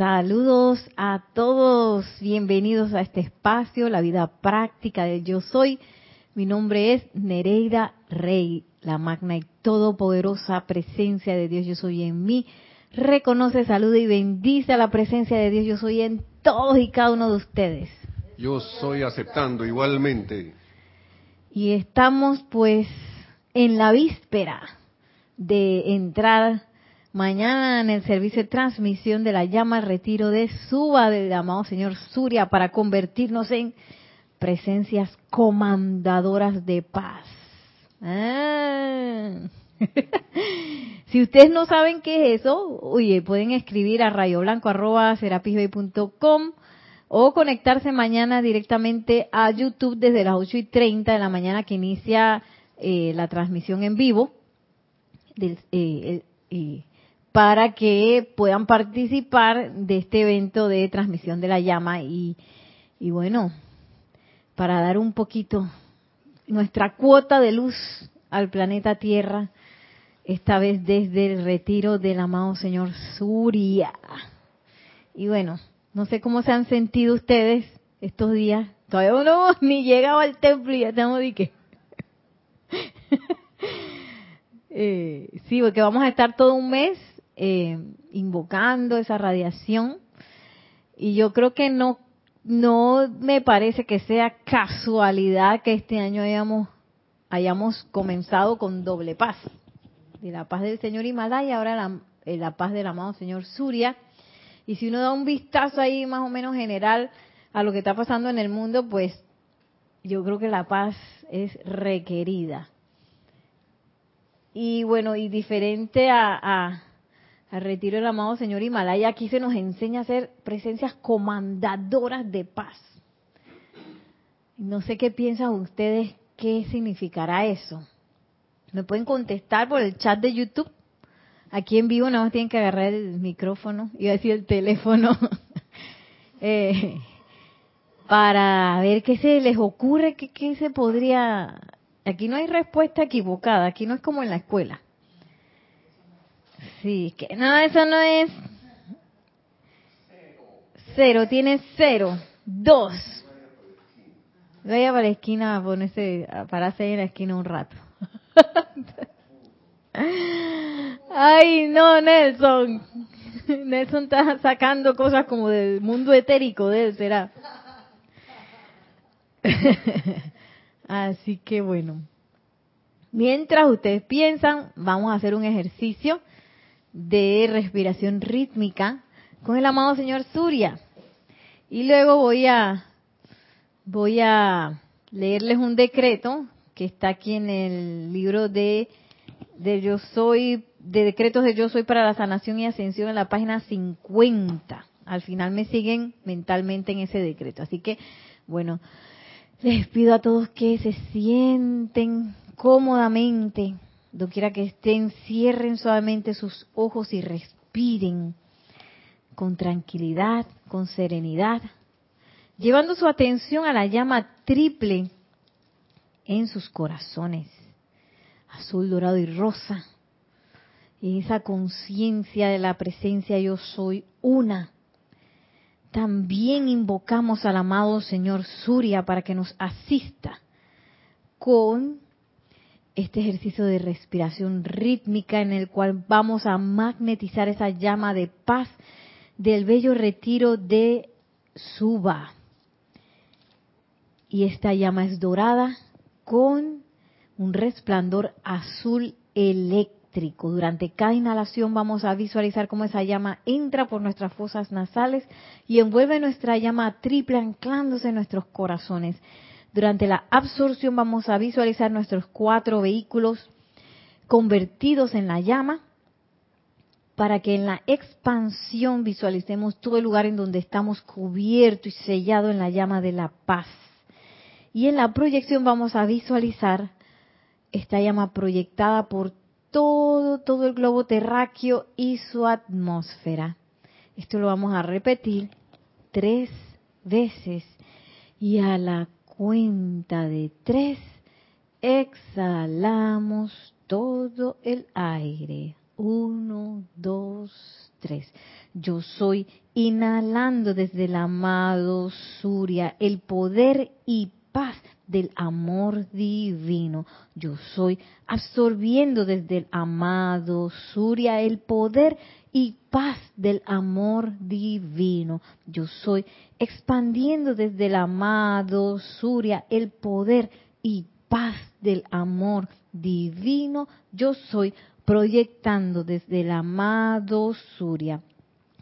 Saludos a todos, bienvenidos a este espacio, la vida práctica de Yo Soy. Mi nombre es Nereida Rey, la magna y todopoderosa presencia de Dios Yo Soy en mí. Reconoce, saluda y bendice a la presencia de Dios Yo Soy en todos y cada uno de ustedes. Yo soy aceptando igualmente. Y estamos pues en la víspera de entrar mañana en el servicio de transmisión de la llama al retiro de Suba del amado señor Surya para convertirnos en presencias comandadoras de paz. Ah. si ustedes no saben qué es eso, oye, pueden escribir a rayoblanco.com o conectarse mañana directamente a YouTube desde las 8 y 30 de la mañana que inicia eh, la transmisión en vivo del, eh, eh, para que puedan participar de este evento de transmisión de la llama y, y bueno, para dar un poquito nuestra cuota de luz al planeta Tierra, esta vez desde el retiro del amado Señor Surya. Y bueno, no sé cómo se han sentido ustedes estos días. Todavía uno ni llegaba al templo y ya estamos de que... eh, sí, porque vamos a estar todo un mes eh, invocando esa radiación. Y yo creo que no, no me parece que sea casualidad que este año hayamos, hayamos comenzado con doble paz. De la paz del Señor Himalaya ahora la, eh, la paz del amado Señor Surya. Y si uno da un vistazo ahí más o menos general a lo que está pasando en el mundo, pues yo creo que la paz es requerida. Y bueno, y diferente a, al retiro del amado Señor Himalaya, aquí se nos enseña a ser presencias comandadoras de paz. No sé qué piensan ustedes, qué significará eso. Me pueden contestar por el chat de YouTube. Aquí en vivo nada más tienen que agarrar el micrófono, iba a decir el teléfono, eh, para ver qué se les ocurre, qué, qué se podría... Aquí no hay respuesta equivocada, aquí no es como en la escuela. Sí, que no, eso no es. Cero, tiene cero. Dos. Vaya para la esquina a ponerse, pararse ahí en la esquina un rato. Ay, no, Nelson. Nelson está sacando cosas como del mundo etérico de él, será. Así que bueno. Mientras ustedes piensan, vamos a hacer un ejercicio de respiración rítmica con el amado señor Surya. Y luego voy a voy a leerles un decreto que está aquí en el libro de de Yo soy de decretos de Yo soy para la sanación y ascensión en la página 50. Al final me siguen mentalmente en ese decreto. Así que bueno, les pido a todos que se sienten cómodamente Doquiera que estén, cierren suavemente sus ojos y respiren con tranquilidad, con serenidad, llevando su atención a la llama triple en sus corazones, azul, dorado y rosa, y esa conciencia de la presencia yo soy una. También invocamos al amado Señor Surya para que nos asista con este ejercicio de respiración rítmica en el cual vamos a magnetizar esa llama de paz del bello retiro de Suba. Y esta llama es dorada con un resplandor azul eléctrico. Durante cada inhalación vamos a visualizar cómo esa llama entra por nuestras fosas nasales y envuelve nuestra llama triple anclándose en nuestros corazones durante la absorción vamos a visualizar nuestros cuatro vehículos convertidos en la llama para que en la expansión visualicemos todo el lugar en donde estamos cubierto y sellado en la llama de la paz. Y en la proyección vamos a visualizar esta llama proyectada por todo, todo el globo terráqueo y su atmósfera. Esto lo vamos a repetir tres veces. Y a la cuenta de tres, exhalamos todo el aire. Uno, dos, tres. Yo soy inhalando desde el amado Surya el poder y paz del amor divino. Yo soy absorbiendo desde el amado Surya el poder y paz del amor divino. Yo soy expandiendo desde el amado Surya el poder y paz del amor divino. Yo soy proyectando desde el amado Surya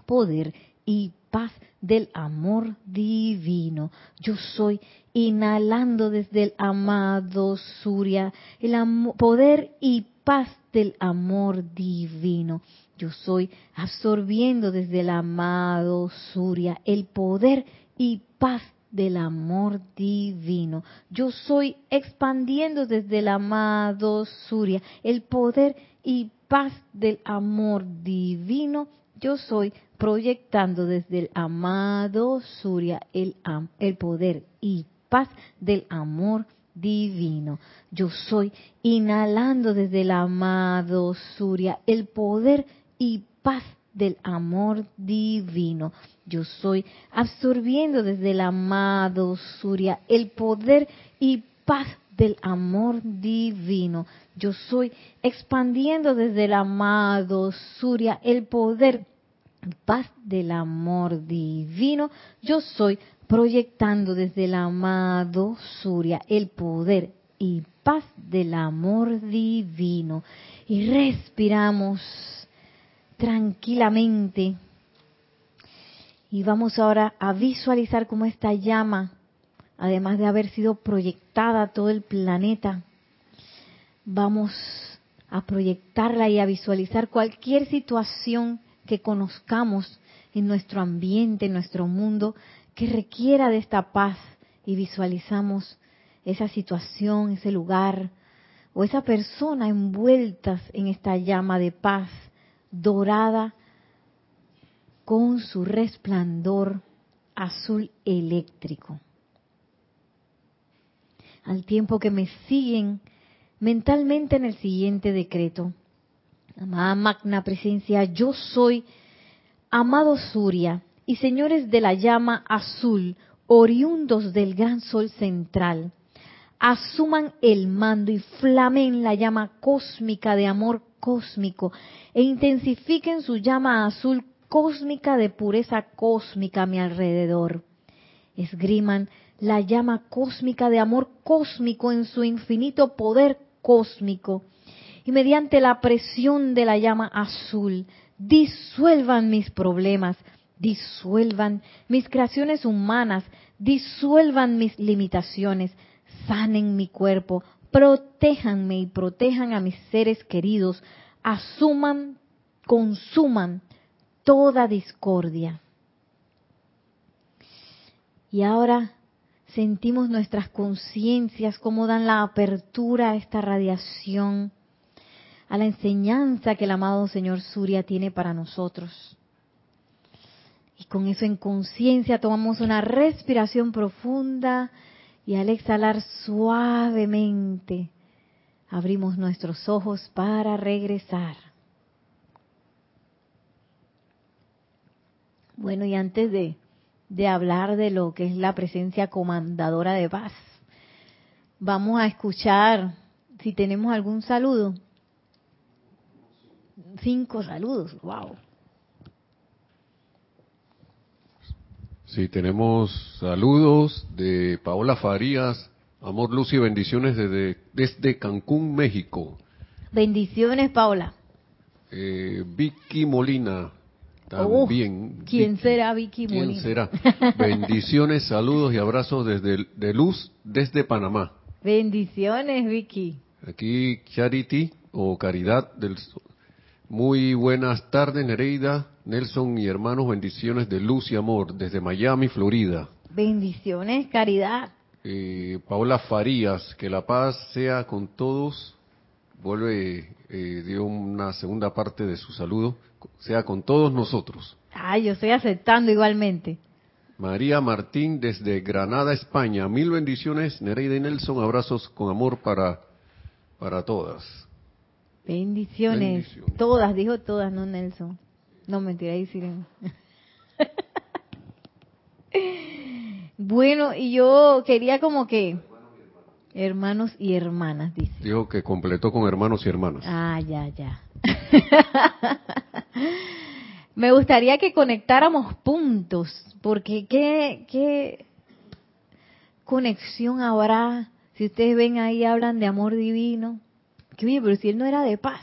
poder y paz del amor divino. Yo soy inhalando desde el amado Surya el poder y paz del amor divino. Yo soy absorbiendo desde el amado Surya el poder y paz del amor divino. Yo soy expandiendo desde el amado Surya el poder y paz del amor divino. Yo soy proyectando desde el amado Surya el, el poder y paz del amor divino. Yo soy inhalando desde el amado Surya el poder y paz del amor divino. Yo soy absorbiendo desde el amado Surya el poder y paz del amor divino. Yo soy expandiendo desde el amado Surya el poder y paz del amor divino. Yo soy proyectando desde el amado Surya el poder y paz del amor divino. Y respiramos tranquilamente. Y vamos ahora a visualizar cómo esta llama, además de haber sido proyectada todo el planeta, vamos a proyectarla y a visualizar cualquier situación que conozcamos en nuestro ambiente, en nuestro mundo, que requiera de esta paz y visualizamos esa situación, ese lugar o esa persona envueltas en esta llama de paz dorada con su resplandor azul eléctrico. Al tiempo que me siguen mentalmente en el siguiente decreto. Amada magna presencia, yo soy amado Surya y señores de la llama azul, oriundos del gran sol central, asuman el mando y flamen la llama cósmica de amor cósmico e intensifiquen su llama azul cósmica de pureza cósmica a mi alrededor. Esgriman la llama cósmica de amor cósmico en su infinito poder cósmico y mediante la presión de la llama azul disuelvan mis problemas, disuelvan mis creaciones humanas, disuelvan mis limitaciones, sanen mi cuerpo, protéjanme y protejan a mis seres queridos, asuman, consuman toda discordia. Y ahora sentimos nuestras conciencias como dan la apertura a esta radiación, a la enseñanza que el amado Señor Surya tiene para nosotros. Y con eso en conciencia tomamos una respiración profunda y al exhalar suavemente abrimos nuestros ojos para regresar. Bueno, y antes de, de hablar de lo que es la presencia comandadora de paz, vamos a escuchar si tenemos algún saludo. Cinco saludos, wow. Sí, tenemos saludos de Paola Farías, amor, luz y bendiciones desde, desde Cancún, México. Bendiciones, Paola. Eh, Vicky Molina, también. ¿Quién será Vicky Molina? ¿Quién será? Bendiciones, saludos y abrazos desde de luz desde Panamá. Bendiciones, Vicky. Aquí Charity o Caridad del muy buenas tardes, Nereida, Nelson y hermanos, bendiciones de luz y amor desde Miami, Florida. Bendiciones, caridad. Eh, Paola Farías, que la paz sea con todos. Vuelve, eh, dio una segunda parte de su saludo, sea con todos nosotros. Ay, yo estoy aceptando igualmente. María Martín desde Granada, España. Mil bendiciones, Nereida y Nelson. Abrazos con amor para, para todas. Bendiciones. Todas, dijo todas, no Nelson. No, mentira, ahí sí. bueno, y yo quería como que... Hermanos y hermanas, dice. Dijo que completó con hermanos y hermanas. Ah, ya, ya. Me gustaría que conectáramos puntos, porque qué, qué conexión habrá si ustedes ven ahí hablan de amor divino. Que oye, pero si él no era de paz,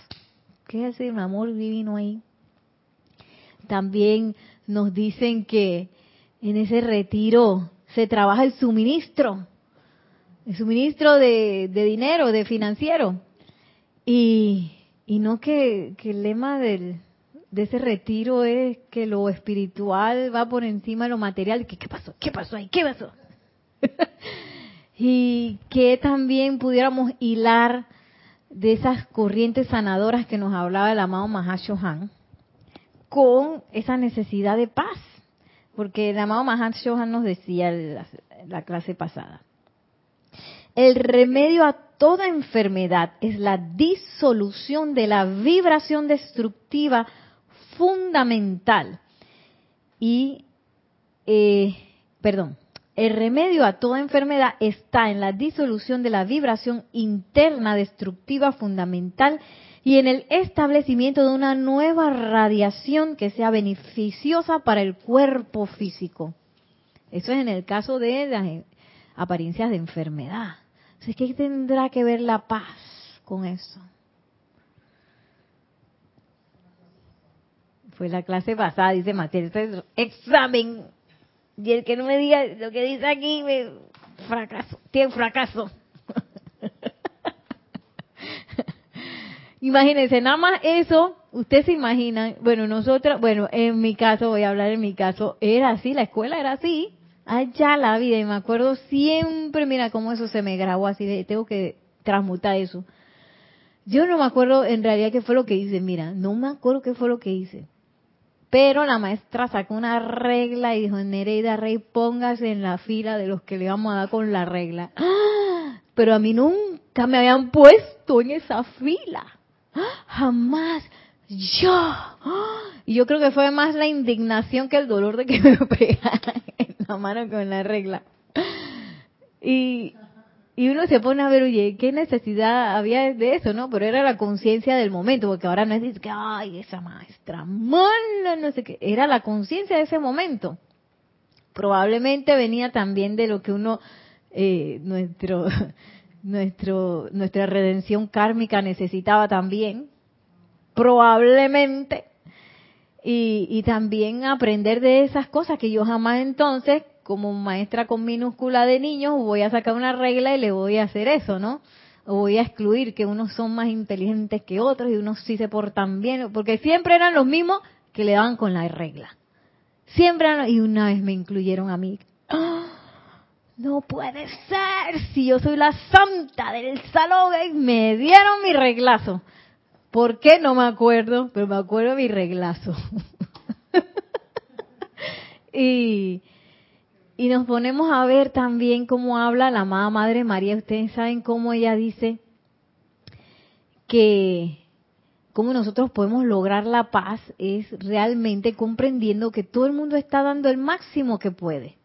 ¿qué es un amor divino ahí? También nos dicen que en ese retiro se trabaja el suministro, el suministro de, dinero, de financiero. Y, y no que, el lema de ese retiro es que lo espiritual va por encima de lo material. ¿Qué, qué pasó? ¿Qué pasó ahí? ¿Qué pasó? y que también pudiéramos hilar de esas corrientes sanadoras que nos hablaba el amado Mahashohan con esa necesidad de paz. Porque el amado Mahashohan nos decía la clase pasada, el remedio a toda enfermedad es la disolución de la vibración destructiva fundamental. Y, eh, perdón, el remedio a toda enfermedad está en la disolución de la vibración interna destructiva fundamental y en el establecimiento de una nueva radiación que sea beneficiosa para el cuerpo físico. Eso es en el caso de las apariencias de enfermedad. ¿Qué tendrá que ver la paz con eso? Fue la clase pasada, dice Matías, examen y el que no me diga lo que dice aquí, me fracaso, tiene fracaso. Imagínense, nada más eso, ustedes se imaginan, bueno, nosotros, bueno, en mi caso, voy a hablar en mi caso, era así, la escuela era así, allá la vida, y me acuerdo siempre, mira cómo eso se me grabó así, tengo que transmutar eso. Yo no me acuerdo en realidad qué fue lo que hice, mira, no me acuerdo qué fue lo que hice. Pero la maestra sacó una regla y dijo, Nereida Rey, póngase en la fila de los que le vamos a dar con la regla. ¡Ah! Pero a mí nunca me habían puesto en esa fila. Jamás. Yo. ¡Ah! Y yo creo que fue más la indignación que el dolor de que me pegaran la mano con la regla. Y, y uno se pone a ver, oye, ¿qué necesidad había de eso, no? Pero era la conciencia del momento, porque ahora no es que, ay, esa maestra mala, no sé qué. Era la conciencia de ese momento. Probablemente venía también de lo que uno, eh, nuestro, nuestro, nuestra redención kármica necesitaba también. Probablemente. Y, y también aprender de esas cosas que yo jamás entonces como maestra con minúscula de niños, voy a sacar una regla y le voy a hacer eso, ¿no? O voy a excluir que unos son más inteligentes que otros y unos sí se portan bien, porque siempre eran los mismos que le daban con la regla. Siempre y una vez me incluyeron a mí. ¡Ah! No puede ser, si yo soy la santa del salón, y me dieron mi reglazo. ¿Por qué? No me acuerdo, pero me acuerdo mi reglazo. y, y nos ponemos a ver también cómo habla la amada Madre María. Ustedes saben cómo ella dice que cómo nosotros podemos lograr la paz es realmente comprendiendo que todo el mundo está dando el máximo que puede.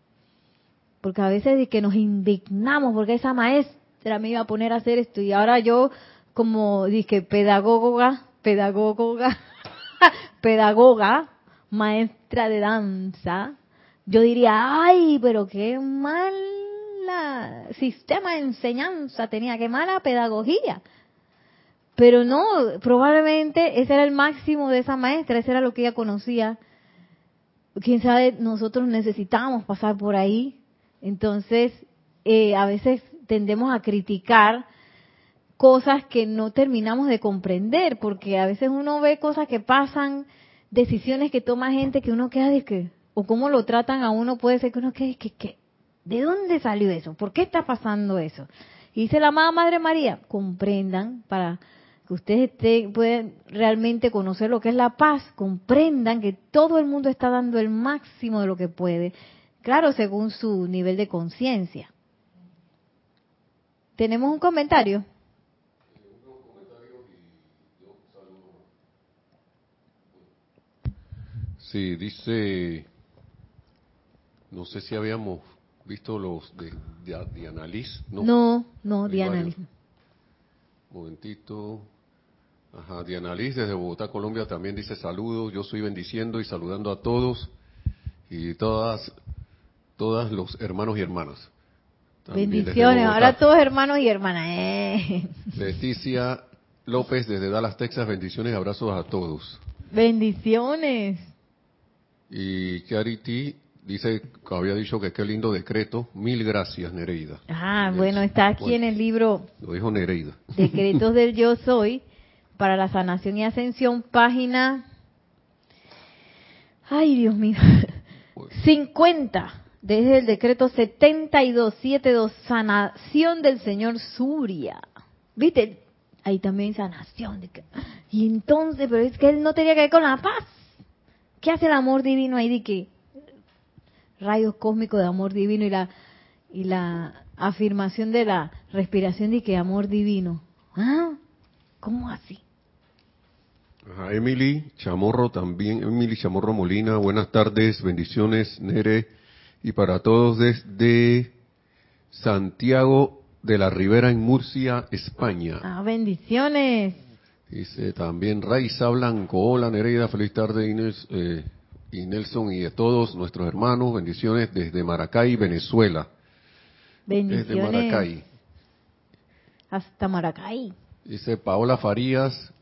Porque a veces que nos indignamos porque esa maestra me iba a poner a hacer esto y ahora yo como dije pedagoga, pedagoga, pedagoga, maestra de danza, yo diría, ay, pero qué mal sistema de enseñanza tenía, qué mala pedagogía. Pero no, probablemente ese era el máximo de esa maestra, ese era lo que ella conocía. Quién sabe, nosotros necesitábamos pasar por ahí. Entonces, eh, a veces tendemos a criticar cosas que no terminamos de comprender, porque a veces uno ve cosas que pasan, decisiones que toma gente que uno queda de que, o cómo lo tratan a uno, puede ser que uno quede, que, que, ¿de dónde salió eso? ¿Por qué está pasando eso? Y dice la amada Madre María, comprendan para que ustedes puedan realmente conocer lo que es la paz, comprendan que todo el mundo está dando el máximo de lo que puede, claro, según su nivel de conciencia. ¿Tenemos un comentario? Sí, dice, no sé si habíamos visto los de, de, de. No, no, no varios. Momentito. Ajá, Diana Liz desde Bogotá, Colombia también dice saludos, yo estoy bendiciendo y saludando a todos y todas, todas los hermanos y hermanas. También Bendiciones. Ahora todos hermanos y hermanas. Eh. Leticia López desde Dallas, Texas, bendiciones y abrazos a todos. Bendiciones. Y Charity dice que había dicho que qué lindo decreto. Mil gracias, Nereida. Ah, Yes. bueno, está aquí Bueno, en el libro Lo dijo Nereida. Decretos del Yo Soy para la sanación y ascensión, página. Ay, Dios mío. 50. Desde el decreto 7272, sanación del señor Surya. ¿Viste? Ahí también sanación. Y entonces, pero es que él no tenía que ver con la paz. ¿Qué hace el amor divino ahí de que rayos cósmicos de amor divino y la y la afirmación de la respiración de que amor divino? ¿Ah? ¿Cómo así? Ajá, Emily Chamorro también, Emily Chamorro Molina, buenas tardes, bendiciones, Nere, y para todos desde Santiago de la Ribera en Murcia, España. Ah, bendiciones. Dice también Raiza Blanco, hola Nereida, feliz tarde Inés, eh, y Nelson y de todos nuestros hermanos, bendiciones desde Maracay, Venezuela. Desde Bendiciones. Maracay. Hasta Maracay. Dice Paola Farías,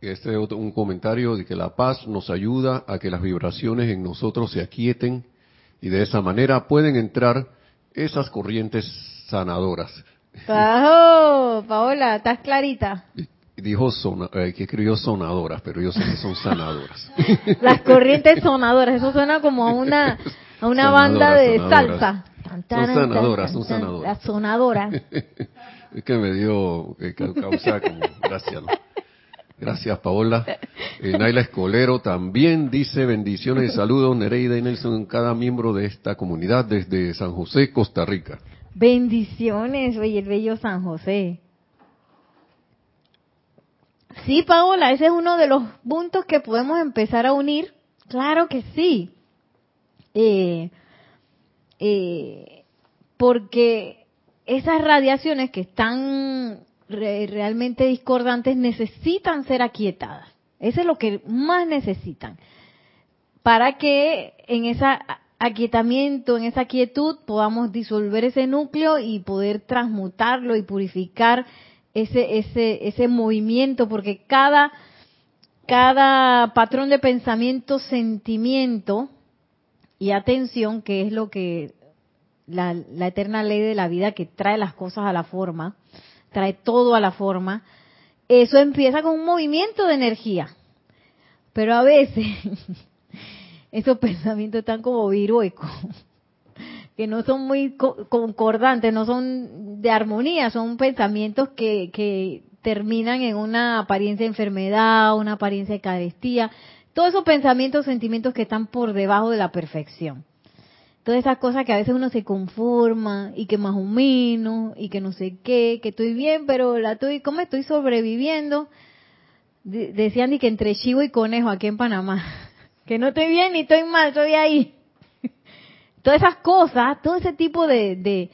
este es un comentario de que la paz nos ayuda a que las vibraciones en nosotros se aquieten y de esa manera pueden entrar esas corrientes sanadoras. Paola, ¿estás clarita? Dijo sona- eh, que escribió sonadoras, pero yo sé que son sanadoras. Las corrientes sonadoras, eso suena como a una, a una Sonadoras, banda de sonadoras. salsa. Tan, Son tan, sanadoras, tan, son sanadoras. Las sonadoras. es que me dio eh, ca- causa como gracias, ¿no? Gracias, Paola. Eh, Naila Escolero también dice bendiciones y saludos, Nereida y Nelson, cada miembro de esta comunidad desde San José, Costa Rica. Bendiciones, oye, el bello San José. Sí, Paola, ese es uno de los puntos que podemos empezar a unir. Claro que sí. Eh, eh, porque esas radiaciones que están re- realmente discordantes necesitan ser aquietadas. Eso es lo que más necesitan. Para que en ese aquietamiento, en esa quietud, podamos disolver ese núcleo y poder transmutarlo y purificar ese, ese, ese movimiento, porque cada, cada patrón de pensamiento, sentimiento y atención, que es lo que la, la eterna ley de la vida que trae las cosas a la forma, trae todo a la forma, eso empieza con un movimiento de energía. Pero a veces esos pensamientos están como viruecos, que no son muy co- concordantes, no son de armonía, son pensamientos que, que terminan en una apariencia de enfermedad, una apariencia de carestía, todos esos pensamientos, sentimientos que están por debajo de la perfección. Todas esas cosas que a veces uno se conforma y que más o menos y que no sé qué, que estoy bien, pero la estoy, ¿cómo estoy sobreviviendo? De- decían y que entre chivo y conejo aquí en Panamá, que no estoy bien ni estoy mal, estoy ahí. Todas esas cosas, todo ese tipo de,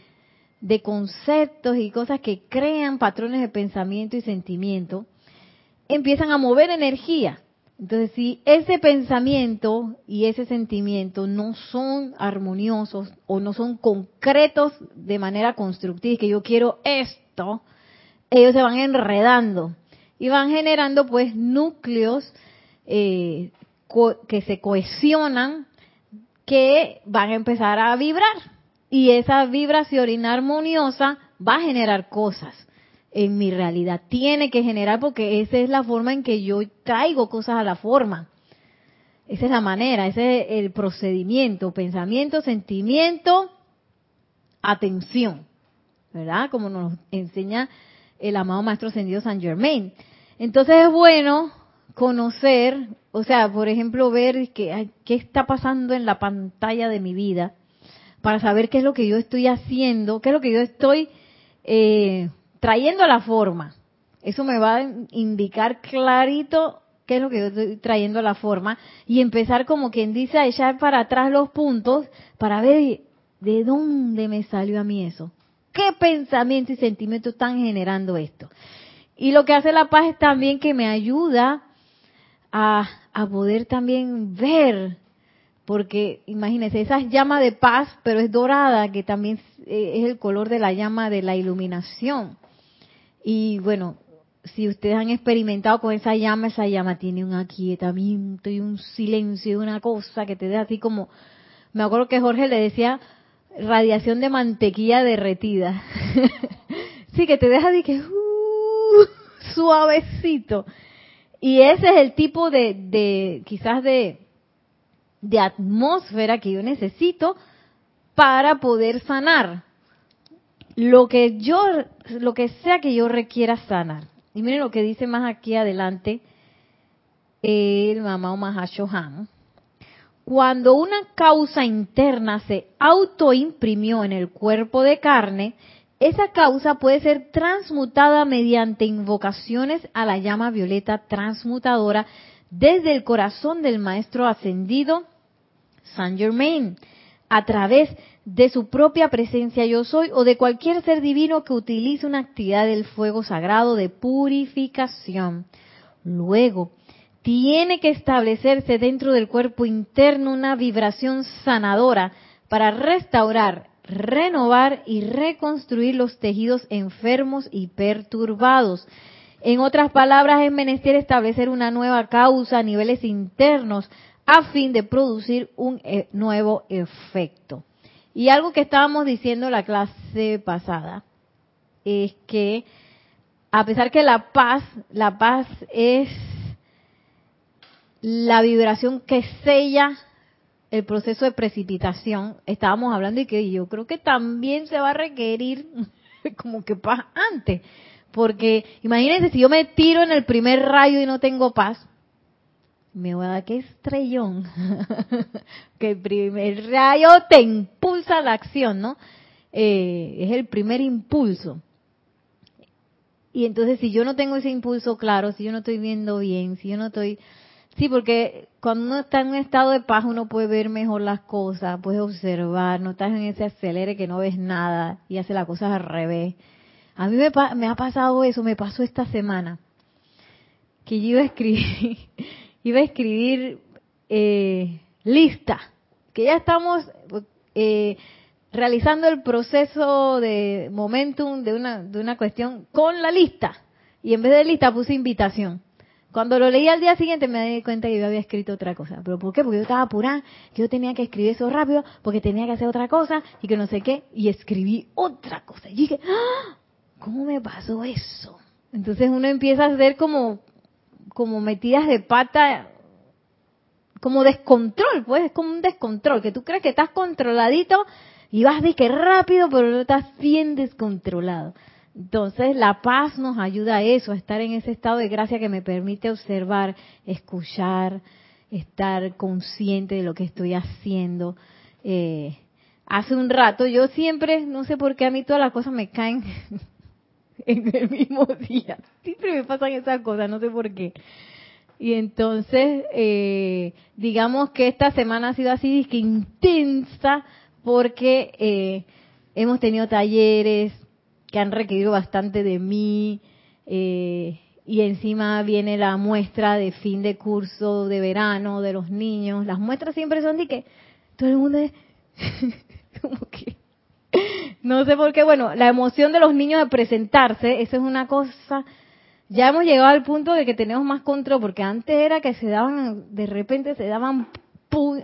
de, conceptos y cosas que crean patrones de pensamiento y sentimiento, empiezan a mover energía. Entonces, si ese pensamiento y ese sentimiento no son armoniosos o no son concretos de manera constructiva, que yo quiero esto, ellos se van enredando y van generando pues núcleos eh, que se cohesionan que van a empezar a vibrar y esa vibración inarmoniosa va a generar cosas en mi realidad. Tiene que generar porque esa es la forma en que yo traigo cosas a la forma. Esa es la manera, ese es el procedimiento, pensamiento, sentimiento, atención, ¿verdad? Como nos enseña el amado Maestro Ascendido San Germain. Entonces es bueno conocer, o sea, por ejemplo, ver qué está pasando en la pantalla de mi vida para saber qué es lo que yo estoy haciendo, qué es lo que yo estoy eh, trayendo a la forma. Eso me va a indicar clarito qué es lo que yo estoy trayendo a la forma, y empezar como quien dice a echar para atrás los puntos para ver de dónde me salió a mí eso. ¿Qué pensamiento y sentimiento están generando esto? Y lo que hace la paz es también que me ayuda a, a poder también ver, porque imagínense, esa llama de paz, pero es dorada, que también es el color de la llama de la iluminación. Y bueno, si ustedes han experimentado con esa llama, esa llama tiene un aquietamiento y un silencio y una cosa que te deja así como, me acuerdo que Jorge le decía radiación de mantequilla derretida. sí, que te deja de que uh, suavecito. Y ese es el tipo de, quizás de, de atmósfera que yo necesito para poder sanar lo que yo, lo que sea que yo requiera sanar. Y miren lo que dice más aquí adelante el Mamá Mahashohan. Cuando una causa interna se autoimprimió en el cuerpo de carne, esa causa puede ser transmutada mediante invocaciones a la llama violeta transmutadora desde el corazón del maestro ascendido Saint Germain, a través de su propia presencia yo soy o de cualquier ser divino que utilice una actividad del fuego sagrado de purificación. Luego, tiene que establecerse dentro del cuerpo interno una vibración sanadora para restaurar, renovar y reconstruir los tejidos enfermos y perturbados. En otras palabras, es menester establecer una nueva causa a niveles internos a fin de producir un eh, nuevo efecto. Y algo que estábamos diciendo la clase pasada es que a pesar que la paz, la paz es la vibración que sella el proceso de precipitación, estábamos hablando y que yo creo que también se va a requerir como que paz antes, porque imagínense si yo me tiro en el primer rayo y no tengo paz, me voy a dar que estrellón. que el primer rayo te impulsa la acción, ¿no? Eh, es el primer impulso. Y entonces si yo no tengo ese impulso claro, si yo no estoy viendo bien, si yo no estoy... Sí, porque cuando uno está en un estado de paz uno puede ver mejor las cosas, puede observar, no estás en ese acelere que no ves nada y hace las cosas al revés. A mí me, me ha pasado eso, me pasó esta semana, que yo iba a escribir, iba a escribir eh, lista, que ya estamos eh, realizando el proceso de momentum de una, de una cuestión con la lista. Y en vez de lista puse invitación. Cuando lo leí al día siguiente me di cuenta que yo había escrito otra cosa. ¿Pero por qué? Porque yo estaba apurada, que yo tenía que escribir eso rápido, porque tenía que hacer otra cosa y que no sé qué. Y escribí otra cosa. Y dije, ¡Ah! ¿cómo me pasó eso? Entonces uno empieza a hacer como como metidas de pata, como descontrol, pues es como un descontrol, que tú crees que estás controladito y vas de que rápido, pero no estás bien descontrolado. Entonces la paz nos ayuda a eso, a estar en ese estado de gracia que me permite observar, escuchar, estar consciente de lo que estoy haciendo. Eh, hace un rato yo siempre, no sé por qué a mí todas las cosas me caen en el mismo día. Siempre me pasan esas cosas, no sé por qué. Y entonces, eh, digamos que esta semana ha sido así que intensa porque eh, hemos tenido talleres que han requerido bastante de mí eh, y encima viene la muestra de fin de curso de verano de los niños. Las muestras siempre son de que todo el mundo es como que no sé por qué, bueno, la emoción de los niños de presentarse, eso es una cosa, ya hemos llegado al punto de que tenemos más control, porque antes era que se daban, de repente se daban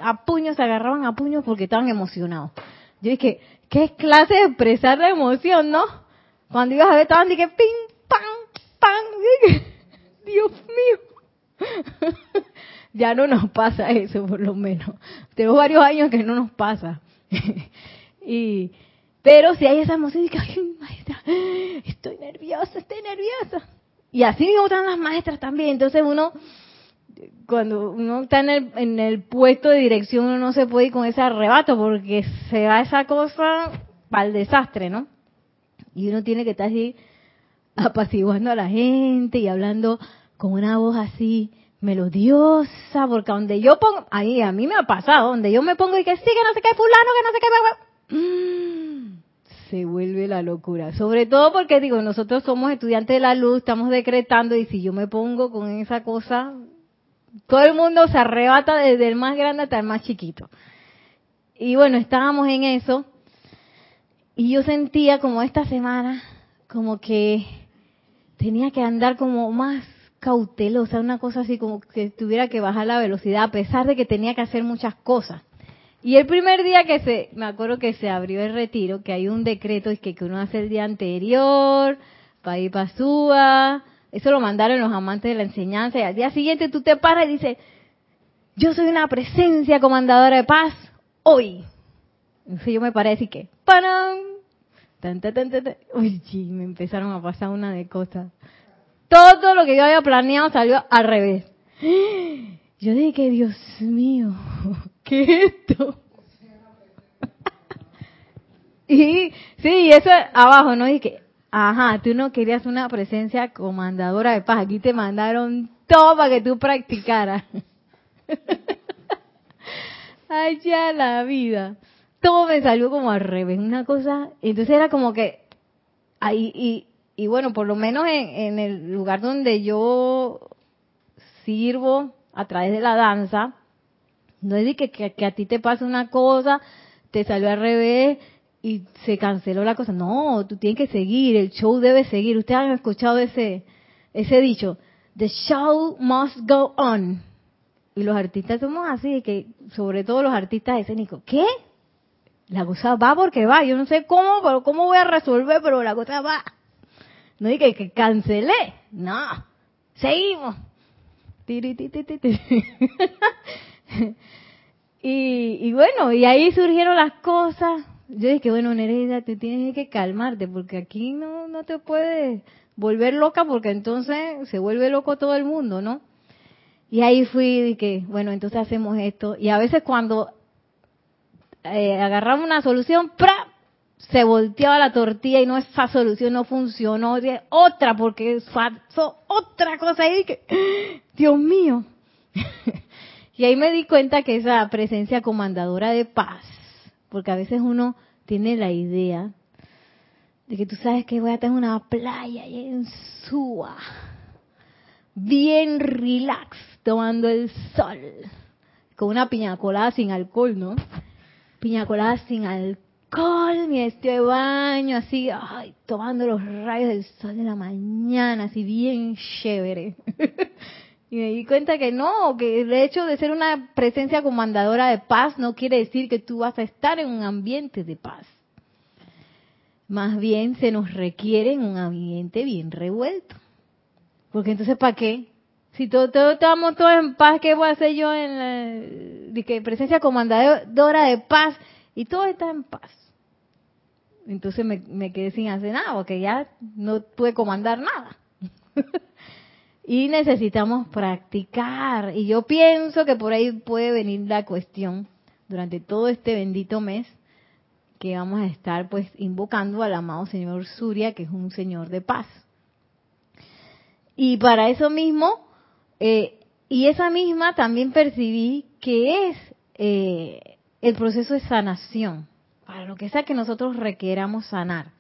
a puños, se agarraban a puños porque estaban emocionados. Yo dije, ¿qué clase de expresar la emoción, no? Cuando ibas a ver, estaban dije, pim, pam, pam, Dios mío. ya no nos pasa eso, por lo menos. Tengo varios años que no nos pasa. y pero si hay esa emoción ay, maestra, estoy nerviosa, estoy nerviosa. Y así mismo están las maestras también. Entonces uno, cuando uno está en el, en el puesto de dirección, uno no se puede ir con ese arrebato porque se va esa cosa para el desastre, ¿no? Y uno tiene que estar así apaciguando a la gente y hablando con una voz así melodiosa, porque donde yo pongo, ahí a mí me ha pasado, donde yo me pongo y que sí, que no sé qué, fulano, que no sé qué, mm, se vuelve la locura. Sobre todo porque digo, nosotros somos estudiantes de la luz, estamos decretando y si yo me pongo con esa cosa, todo el mundo se arrebata desde el más grande hasta el más chiquito. Y bueno, estábamos en eso y yo sentía como esta semana, como que tenía que andar como más cautelosa, una cosa así como que tuviera que bajar la velocidad a pesar de que tenía que hacer muchas cosas. Y el primer día que se, me acuerdo que se abrió el retiro, que hay un decreto que, que uno hace el día anterior, para ir para Suba, eso lo mandaron los amantes de la enseñanza, y al día siguiente tú te paras y dices, yo soy una presencia comandadora de paz hoy. Entonces yo me paré y que, ¡panam! Tan, tan, tan, Uy, me empezaron a pasar una de cosas todo lo que yo había planeado salió al revés. Yo dije Dios mío, ¿qué es esto? y sí, eso abajo, ¿no? Dije, ajá, tú no querías una presencia comandadora de paz, aquí te mandaron todo para que tú practicaras. Ya la vida. Todo me salió como al revés, una cosa, entonces era como que ahí y y bueno, por lo menos en, el lugar donde yo sirvo a través de la danza, no es de que, a ti te pasa una cosa, te salió al revés y se canceló la cosa. No, tú tienes que seguir, el show debe seguir. Ustedes han escuchado ese, ese dicho, the show must go on. Y los artistas somos así, que sobre todo los artistas escénicos, ¿qué? La cosa va porque va, yo no sé cómo, pero cómo voy a resolver, pero la cosa va. No dije que cancelé, no, seguimos. y, y bueno, y ahí surgieron las cosas. Yo dije, bueno, Nereida, te tienes que calmarte porque aquí no, no te puedes volver loca porque entonces se vuelve loco todo el mundo, ¿no? Y ahí fui y que, bueno, entonces hacemos esto. Y a veces cuando eh, agarramos una solución, ¡pra! se volteaba la tortilla y no esa solución no funcionó, otra porque pasó otra cosa ahí que, Dios mío. y ahí me di cuenta que esa presencia comandadora de paz, porque a veces uno tiene la idea de que tú sabes que voy a tener una playa y en Suba, bien relax, tomando el sol, con una piña colada sin alcohol, ¿no? Piña colada sin alcohol mi este baño, así, ay, tomando los rayos del sol de la mañana, así bien chévere. y me di cuenta que no, que el hecho de ser una presencia comandadora de paz no quiere decir que tú vas a estar en un ambiente de paz. Más bien se nos requiere en un ambiente bien revuelto. Porque entonces, ¿para qué? Si todos estamos todos en paz, ¿qué voy a hacer yo en la de que presencia comandadora de paz? Y todo está en paz. Entonces me, quedé sin hacer nada, porque ya no pude comandar nada. y necesitamos practicar. Y yo pienso que por ahí puede venir la cuestión durante todo este bendito mes que vamos a estar pues invocando al amado señor Surya, que es un señor de paz. Y para eso mismo, eh, y esa misma también percibí que es eh, el proceso de sanación para lo que sea que nosotros requeramos sanar.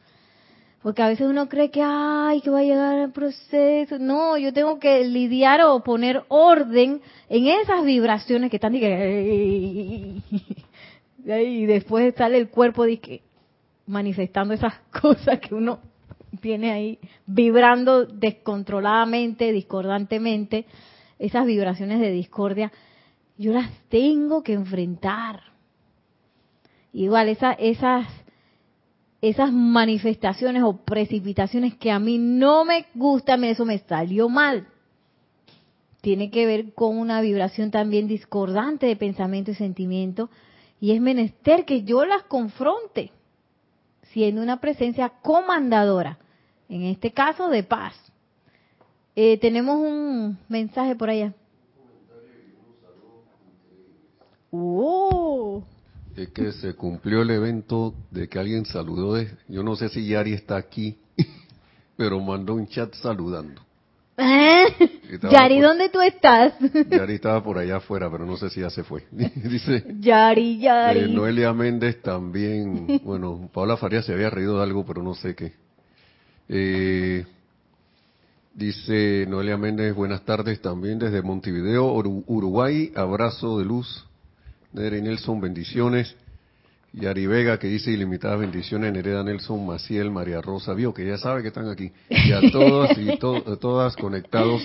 Porque a veces uno cree que, ay, que va a llegar el proceso. No, yo tengo que lidiar o poner orden en esas vibraciones que están y después sale el cuerpo manifestando esas cosas que uno tiene ahí vibrando descontroladamente, discordantemente, esas vibraciones de discordia, yo las tengo que enfrentar. Igual esa, esas, esas manifestaciones o precipitaciones que a mí no me gustan, eso me salió mal. Tiene que ver con una vibración también discordante de pensamiento y sentimiento y es menester que yo las confronte, siendo una presencia comandadora, en este caso de paz. Eh, tenemos un mensaje por allá. ¡Oh! es que se cumplió el evento de que alguien saludó. De, yo no sé si Yari está aquí, pero mandó un chat saludando. Estaba Yari, por- ¿dónde tú estás? Yari estaba por allá afuera, pero no sé si ya se fue. Dice Yari, eh, Yari. Noelia Méndez también. Bueno, Paola Farías se había reído de algo, pero no sé qué. Eh, dice Noelia Méndez, buenas tardes también desde Montevideo, Uru- Uruguay. Abrazo de luz. Nere Nelson, bendiciones. Yari Vega que dice ilimitadas bendiciones, Nereda Nelson, Maciel, María Rosa, vio que ya sabe que están aquí. Y a todas y to- todas conectados,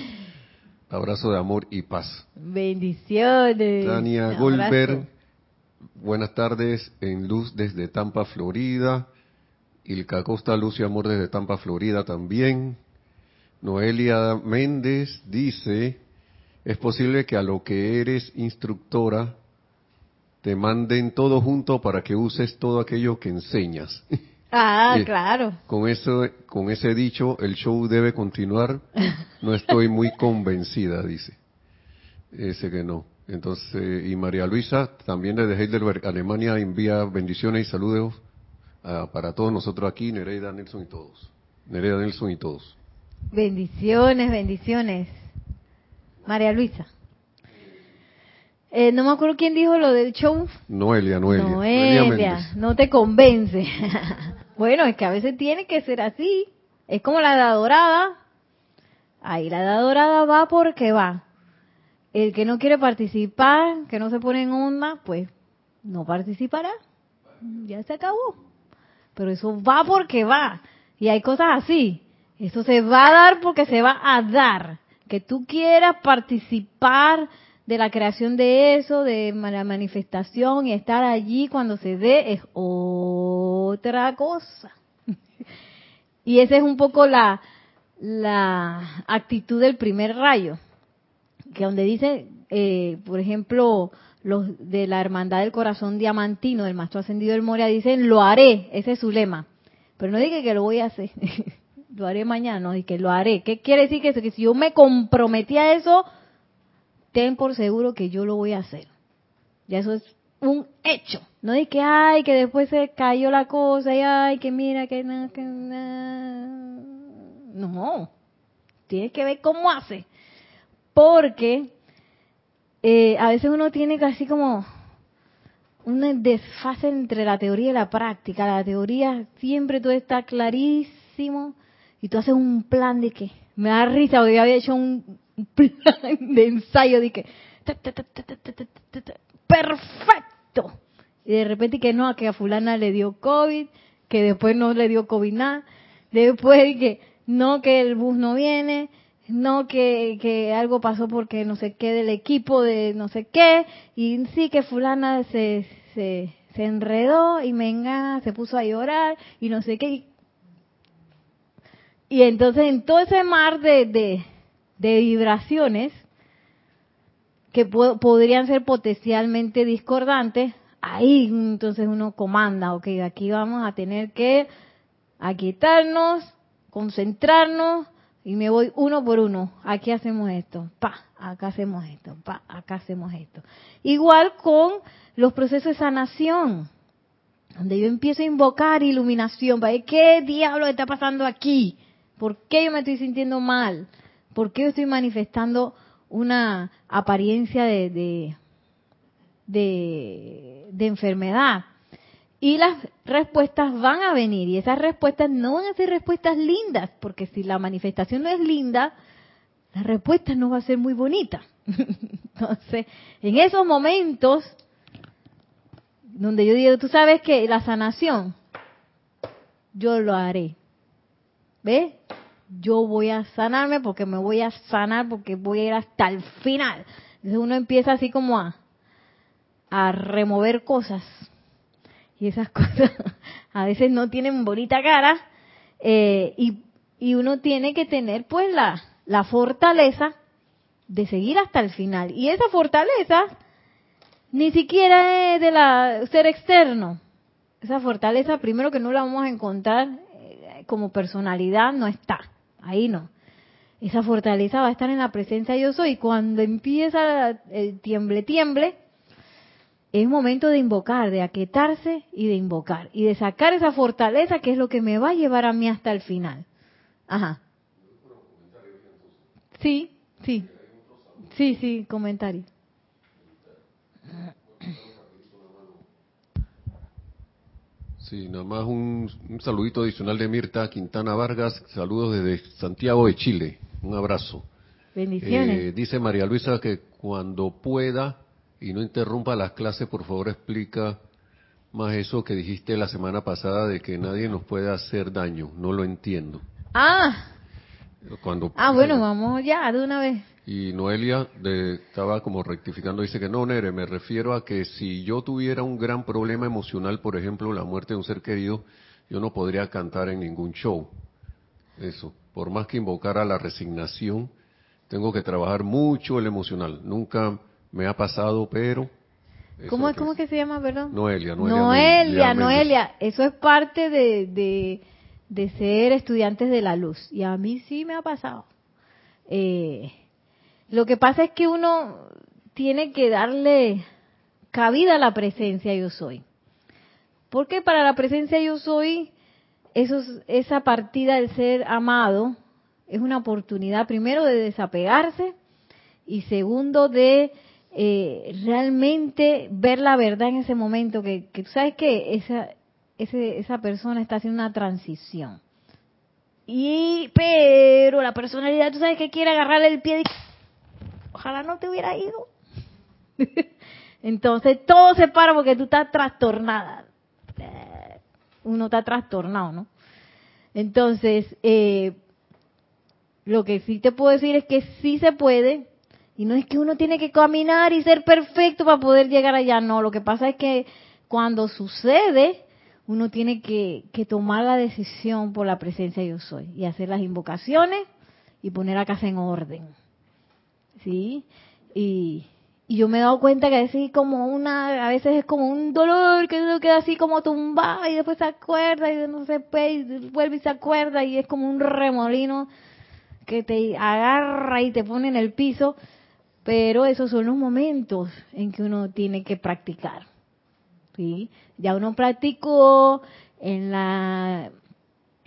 abrazo de amor y paz. Bendiciones. Tania Goldberg, buenas tardes en Luz desde Tampa, Florida. Ilka Costa, Luz y Amor desde Tampa, Florida también. Noelia Méndez dice, es posible que a lo que eres instructora te manden todo junto para que uses todo aquello que enseñas. Ah, Sí. claro. Con eso, con ese dicho, el show debe continuar. No estoy muy convencida, dice. Ese que no. Entonces, y María Luisa, también desde Heidelberg, Alemania, envía bendiciones y saludos ah, para todos nosotros aquí, Nereida Nelson y todos. Nereida Nelson y todos. Bendiciones, bendiciones. María Luisa. Eh, no me acuerdo quién dijo lo del show. Noelia, Noelia. Noelia, Méndez. no te convence. bueno, es que a veces tiene que ser así. Es como la edad dorada. Ahí la edad dorada va porque va. El que no quiere participar, que no se pone en onda, pues no participará. Ya se acabó. Pero eso va porque va. Y hay cosas así. Eso se va a dar porque se va a dar. Que tú quieras participar de la creación de eso, de la manifestación y estar allí cuando se dé es otra cosa. y esa es un poco la, la actitud del primer rayo, que donde dice, eh, por ejemplo, los de la Hermandad del Corazón Diamantino, del Maestro Ascendido del Moria, dicen, lo haré, ese es su lema. Pero no dije que lo voy a hacer, lo haré mañana, dije que lo haré. ¿Qué quiere decir que eso? Que si yo me comprometí a eso, ten por seguro que yo lo voy a hacer. Ya eso es un hecho. No de que, ay, que después se cayó la cosa, y ay, que mira, que no, que. No. Tienes que ver cómo hace. Porque eh, a veces uno tiene casi como un desfase entre la teoría y la práctica. La teoría siempre todo está clarísimo y tú haces un plan de que, me da risa porque yo había hecho un plan de ensayo de que, perfecto. Y de repente que no, que a fulana le dio COVID, que después no le dio COVID nada, después que no, que el bus no viene, no que, que, algo pasó porque no sé qué del equipo de no sé qué, y sí que fulana se, se, se enredó y me engana, se puso a llorar y no sé qué, y entonces en todo ese mar de, de, vibraciones que po- podrían ser potencialmente discordantes, ahí entonces uno comanda, ok, aquí vamos a tener que aquietarnos, concentrarnos y me voy uno por uno. Aquí hacemos esto, pa, acá hacemos esto, pa, acá hacemos esto. Igual con los procesos de sanación, donde yo empiezo a invocar iluminación, qué diablo está pasando aquí, por qué yo me estoy sintiendo mal, por qué yo estoy manifestando una apariencia de, de, de, enfermedad. Y las respuestas van a venir y esas respuestas no van a ser respuestas lindas, porque si la manifestación no es linda, la respuesta no va a ser muy bonita. Entonces, en esos momentos donde yo digo, tú sabes que la sanación, yo lo haré. ¿Ves? Yo voy a sanarme porque me voy a sanar porque voy a ir hasta el final. Entonces uno empieza así como a, a remover cosas. Y esas cosas a veces no tienen bonita cara. eh, y, y uno tiene que tener pues la, la fortaleza de seguir hasta el final. Y esa fortaleza ni siquiera es de la ser externo. Esa fortaleza, primero que no la vamos a encontrar como personalidad, no está. Ahí no. Esa fortaleza va a estar en la presencia yo soy. Cuando empieza el tiemble, tiemble, es momento de invocar, de aquietarse y de invocar. Y de sacar esa fortaleza que es lo que me va a llevar a mí hasta el final. Ajá. Sí, Sí, sí, sí, comentario. Sí, nada más un, saludito adicional de Mirta Quintana Vargas. Saludos desde Santiago de Chile. Un abrazo. Bendiciones. Eh, dice María Luisa que cuando pueda y no interrumpa las clases, por favor explica más eso que dijiste la semana pasada de que nadie nos puede hacer daño. No lo entiendo. Ah. Cuando, ah, bueno, vamos ya de una vez. Y Noelia estaba como rectificando, dice que no, Nere, me refiero a que si yo tuviera un gran problema emocional, por ejemplo, la muerte de un ser querido, yo no podría cantar en ningún show. Eso, por más que invocara la resignación, tengo que trabajar mucho el emocional. Nunca me ha pasado, pero... ¿Cómo, es, ¿Cómo que se llama, perdón? Noelia, Noelia. Noelia, Noelia. Eso es parte de, de, de ser estudiantes de la luz. Y a mí sí me ha pasado. Eh, lo que pasa es que uno tiene que darle cabida a la presencia yo soy. Porque para la presencia yo soy, eso, esa partida del ser amado es una oportunidad primero de desapegarse y segundo de eh, realmente ver la verdad en ese momento, que, que tú sabes que esa, esa persona está haciendo una transición. Y, pero la personalidad, tú sabes que quiere agarrarle el pie y ojalá no te hubiera ido. Entonces todo se para porque tú estás trastornada. Uno está trastornado, ¿no? Entonces, eh, lo que sí te puedo decir es que sí se puede, y no es que uno tiene que caminar y ser perfecto para poder llegar allá, no, lo que pasa es que cuando sucede, uno tiene que, que tomar la decisión por la presencia yo soy, y hacer las invocaciones y poner la casa en orden. ¿Sí? Y, yo me he dado cuenta que así como una, a veces es como un dolor que uno queda así como tumbado y después se acuerda y no se vuelve y se acuerda y es como un remolino que te agarra y te pone en el piso, pero esos son los momentos en que uno tiene que practicar. ¿sí? Ya uno practicó en la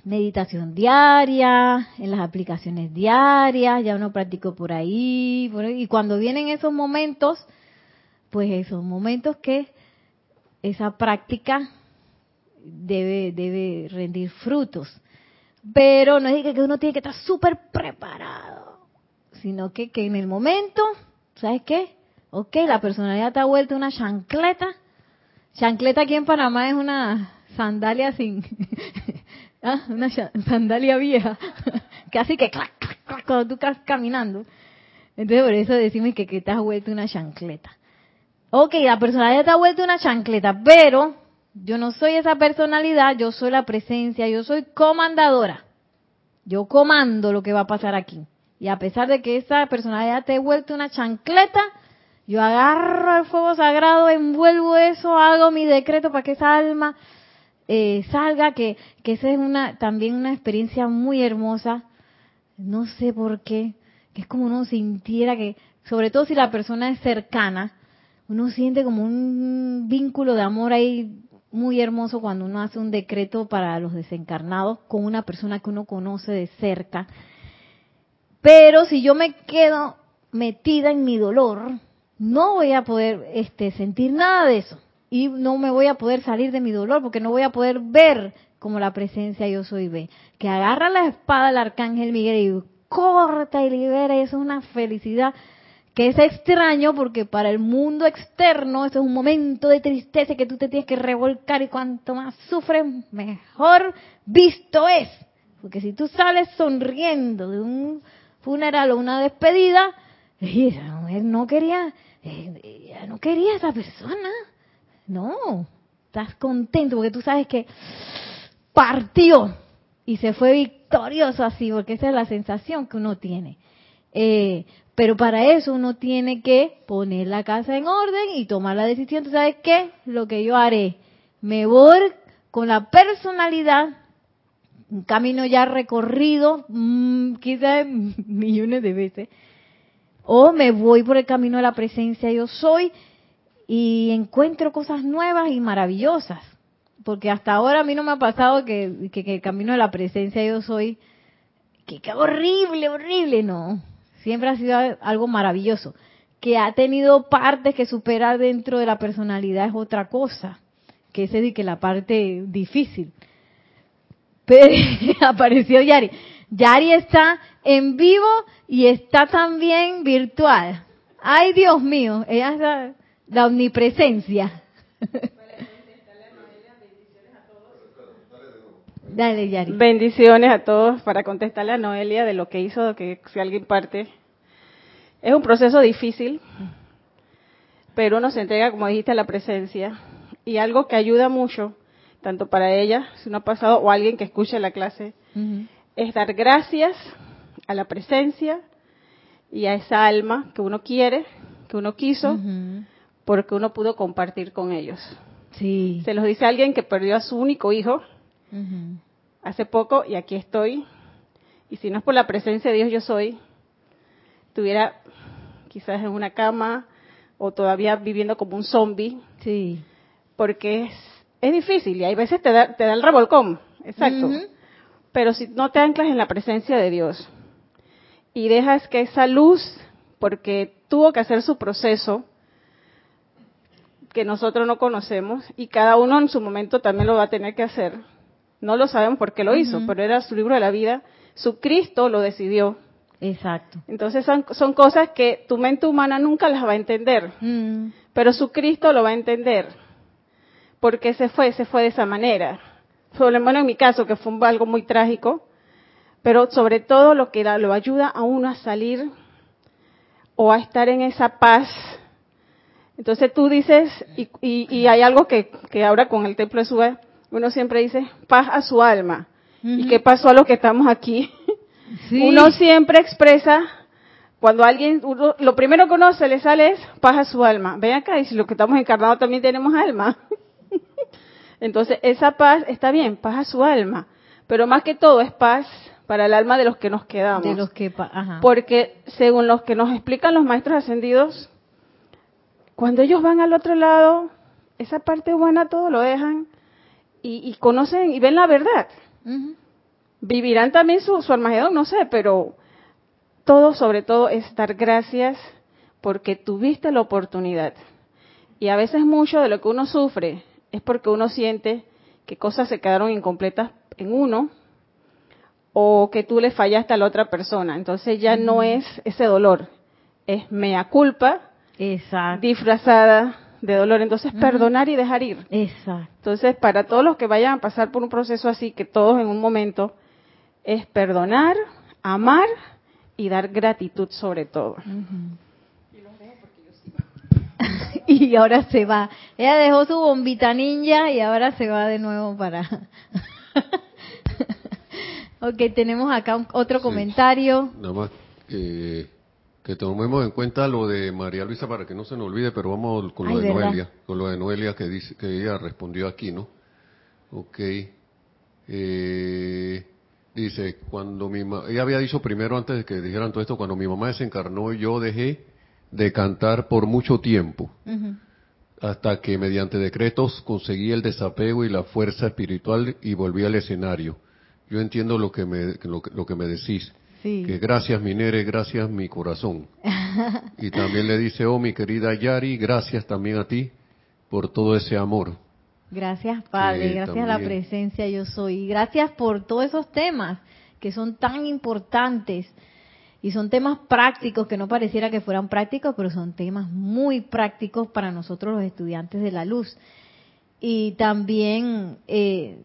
meditación diaria, en las aplicaciones diarias, ya uno practicó por ahí, y cuando vienen esos momentos, pues esos momentos que esa práctica debe, debe rendir frutos. Pero no es que uno tiene que estar súper preparado, sino que, que en el momento, ¿sabes qué? Ok, la personalidad te ha vuelto una chancleta. Chancleta aquí en Panamá es una sandalia sin, Ah, una sandalia vieja, casi que clac, clac, clac, cuando tú estás caminando. Entonces por eso decimos que, que te has vuelto una chancleta. Ok, la personalidad te ha vuelto una chancleta, pero yo no soy esa personalidad, yo soy la presencia, yo soy comandadora. Yo comando lo que va a pasar aquí. Y a pesar de que esa personalidad te ha vuelto una chancleta, yo agarro el fuego sagrado, envuelvo eso, hago mi decreto para que esa alma eh, salga, que, que esa es una, también una experiencia muy hermosa. No sé por qué, que es como uno sintiera que, sobre todo si la persona es cercana, uno siente como un vínculo de amor ahí muy hermoso cuando uno hace un decreto para los desencarnados con una persona que uno conoce de cerca. Pero si yo me quedo metida en mi dolor, no voy a poder este, sentir nada de eso y no me voy a poder salir de mi dolor porque no voy a poder ver como la presencia yo soy ve. Que agarra la espada el arcángel Miguel y corta y libera y eso es una felicidad que es extraño porque para el mundo externo eso es un momento de tristeza que tú te tienes que revolcar y cuanto más sufres mejor visto es. Porque si tú sales sonriendo de un funeral o una despedida, esa mujer no quería, ella no quería esa persona no, estás contento porque tú sabes que partió y se fue victorioso así, porque esa es la sensación que uno tiene. Eh, pero para eso uno tiene que poner la casa en orden y tomar la decisión. ¿Tú sabes qué? Lo que yo haré, me voy con la personalidad, un camino ya recorrido, mmm, quizás millones de veces, o me voy por el camino de la presencia yo soy y encuentro cosas nuevas y maravillosas. Porque hasta ahora a mí no me ha pasado que, que, el camino de la presencia yo soy, que, que horrible, horrible, no. siempre ha sido algo maravilloso. Que ha tenido partes que superar dentro de la personalidad es otra cosa, que ese es que la parte difícil. Pero apareció Yari. Yari está en vivo y está también virtual. Ay, Dios mío, ella es la, omnipresencia. Dale, Yari. Bendiciones a todos para contestarle a Noelia de lo que hizo, que si alguien parte. Es un proceso difícil, pero uno se entrega, como dijiste, a la presencia. Y algo que ayuda mucho, tanto para ella, si uno ha pasado, o alguien que escuche la clase, es dar gracias a la presencia y a esa alma que uno quiere, que uno quiso, porque uno pudo compartir con ellos. Sí. Se los dice alguien que perdió a su único hijo hace poco y aquí estoy. Y si no es por la presencia de Dios, yo soy, estuviera quizás en una cama o todavía viviendo como un zombie. Sí. Porque es, es difícil y hay veces te da, te da el revolcón, exacto. Pero si no te anclas en la presencia de Dios y dejas que esa luz, porque tuvo que hacer su proceso, que nosotros no conocemos, y cada uno en su momento también lo va a tener que hacer, no lo sabemos por qué lo hizo, pero era su libro de la vida. Su Cristo lo decidió. Exacto. Entonces son, son cosas que tu mente humana nunca las va a entender, mm. pero su Cristo lo va a entender. Porque se fue, se fue de esa manera. Sobre en mi caso, que fue algo muy trágico, pero sobre todo lo que lo ayuda a uno a salir o a estar en esa paz. Entonces tú dices, y, y, hay algo que, que ahora con el templo de Suez uno siempre dice paz a su alma. ¿Y qué pasó a los que estamos aquí? Uno siempre expresa, cuando alguien, lo primero que uno se le sale es paz a su alma. Ven acá, y si los que estamos encarnados también tenemos alma. Entonces, esa paz está bien, paz a su alma. Pero más que todo es paz para el alma de los que nos quedamos. De los que, Porque según los que nos explican los maestros ascendidos, cuando ellos van al otro lado, esa parte buena todo lo dejan y, conocen y ven la verdad. Vivirán también su, su Armagedón, no sé, pero todo sobre todo es dar gracias porque tuviste la oportunidad. Y a veces mucho de lo que uno sufre es porque uno siente que cosas se quedaron incompletas en uno o que tú le fallaste a la otra persona. Entonces ya no es ese dolor, es mea culpa disfrazada de dolor. Entonces, perdonar y dejar ir. Exacto. Entonces, para todos los que vayan a pasar por un proceso así, que todos en un momento, es perdonar, amar y dar gratitud sobre todo. y ahora se va. Ella dejó su bombita ninja y ahora se va de nuevo para... ok, tenemos acá otro comentario. Nada más que tomemos en cuenta lo de María Luisa para que no se nos olvide, pero vamos con lo de Noelia, con lo de Noelia que dice que ella respondió aquí, ¿no? Ok. Eh, dice, cuando mi ella había dicho primero antes de que dijeran todo esto, cuando mi mamá desencarnó yo dejé de cantar por mucho tiempo, hasta que mediante decretos conseguí el desapego y la fuerza espiritual y volví al escenario. Yo entiendo lo que me, lo que me decís. Que gracias Minere, gracias mi corazón. y también le dice, oh mi querida Yari, gracias también a ti por todo ese amor. Gracias Padre, gracias a la presencia yo soy. Y gracias por todos esos temas que son tan importantes. Y son temas prácticos que no pareciera que fueran prácticos, pero son temas muy prácticos para nosotros los estudiantes de la luz. Y también eh,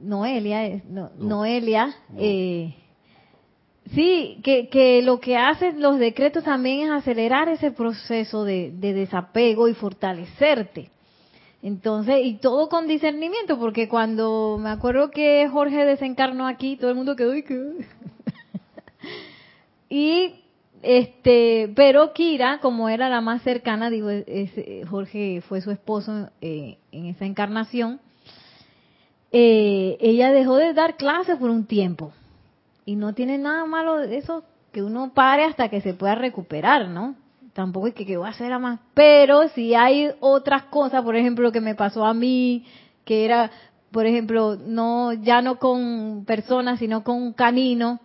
Noelia, Noelia, Eh, Sí, que, que lo que hacen los decretos también es acelerar ese proceso de, desapego y fortalecerte. Entonces, y todo con discernimiento, porque cuando me acuerdo que Jorge desencarnó aquí, todo el mundo quedó y y este, pero Kira, como era la más cercana, digo, Jorge fue su esposo eh, en esa encarnación, eh, ella dejó de dar clases por un tiempo y no tiene nada malo de eso que uno pare hasta que se pueda recuperar, ¿no? Tampoco es que, que voy a hacer a más. Pero si hay otras cosas, por ejemplo, lo que me pasó a mí, que era, por ejemplo, no ya no con personas, sino con un canino,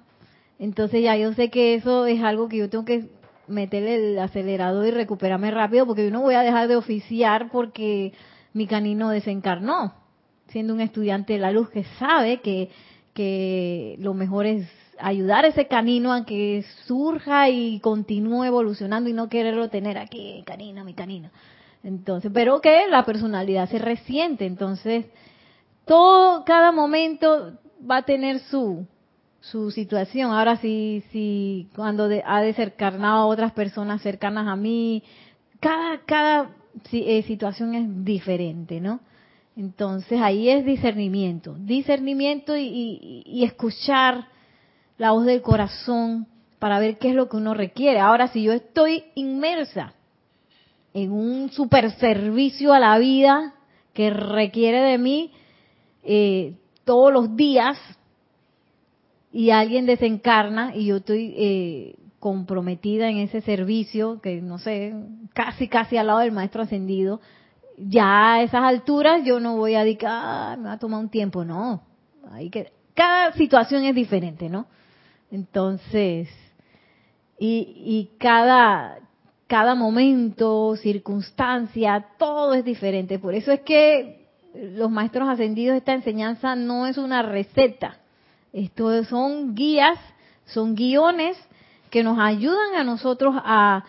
Entonces ya yo sé que eso es algo que yo tengo que meterle el acelerador y recuperarme rápido porque yo no voy a dejar de oficiar porque mi canino desencarnó, siendo un estudiante de la luz que sabe que, que lo mejor es ayudar a ese canino a que surja y continúe evolucionando y no quererlo tener aquí, canino, mi canino. Entonces, pero que la personalidad se resiente, entonces todo, cada momento va a tener su, su situación. Ahora sí, sí, cuando ha desencarnado a otras personas cercanas a mí, cada, cada eh, situación es diferente, ¿no? Entonces ahí es discernimiento, discernimiento y, y, escuchar la voz del corazón para ver qué es lo que uno requiere. Ahora, si yo estoy inmersa en un super servicio a la vida que requiere de mí eh, todos los días, y alguien desencarna y yo estoy eh, comprometida en ese servicio, que no sé, casi, casi al lado del maestro ascendido, ya a esas alturas yo no voy a decir, ah, me va a tomar un tiempo, no. Hay que, cada situación es diferente, ¿no? Entonces, y, y cada, cada momento, circunstancia, todo es diferente. Por eso es que los maestros ascendidos, esta enseñanza no es una receta, estos son guías, son guiones que nos ayudan a nosotros a,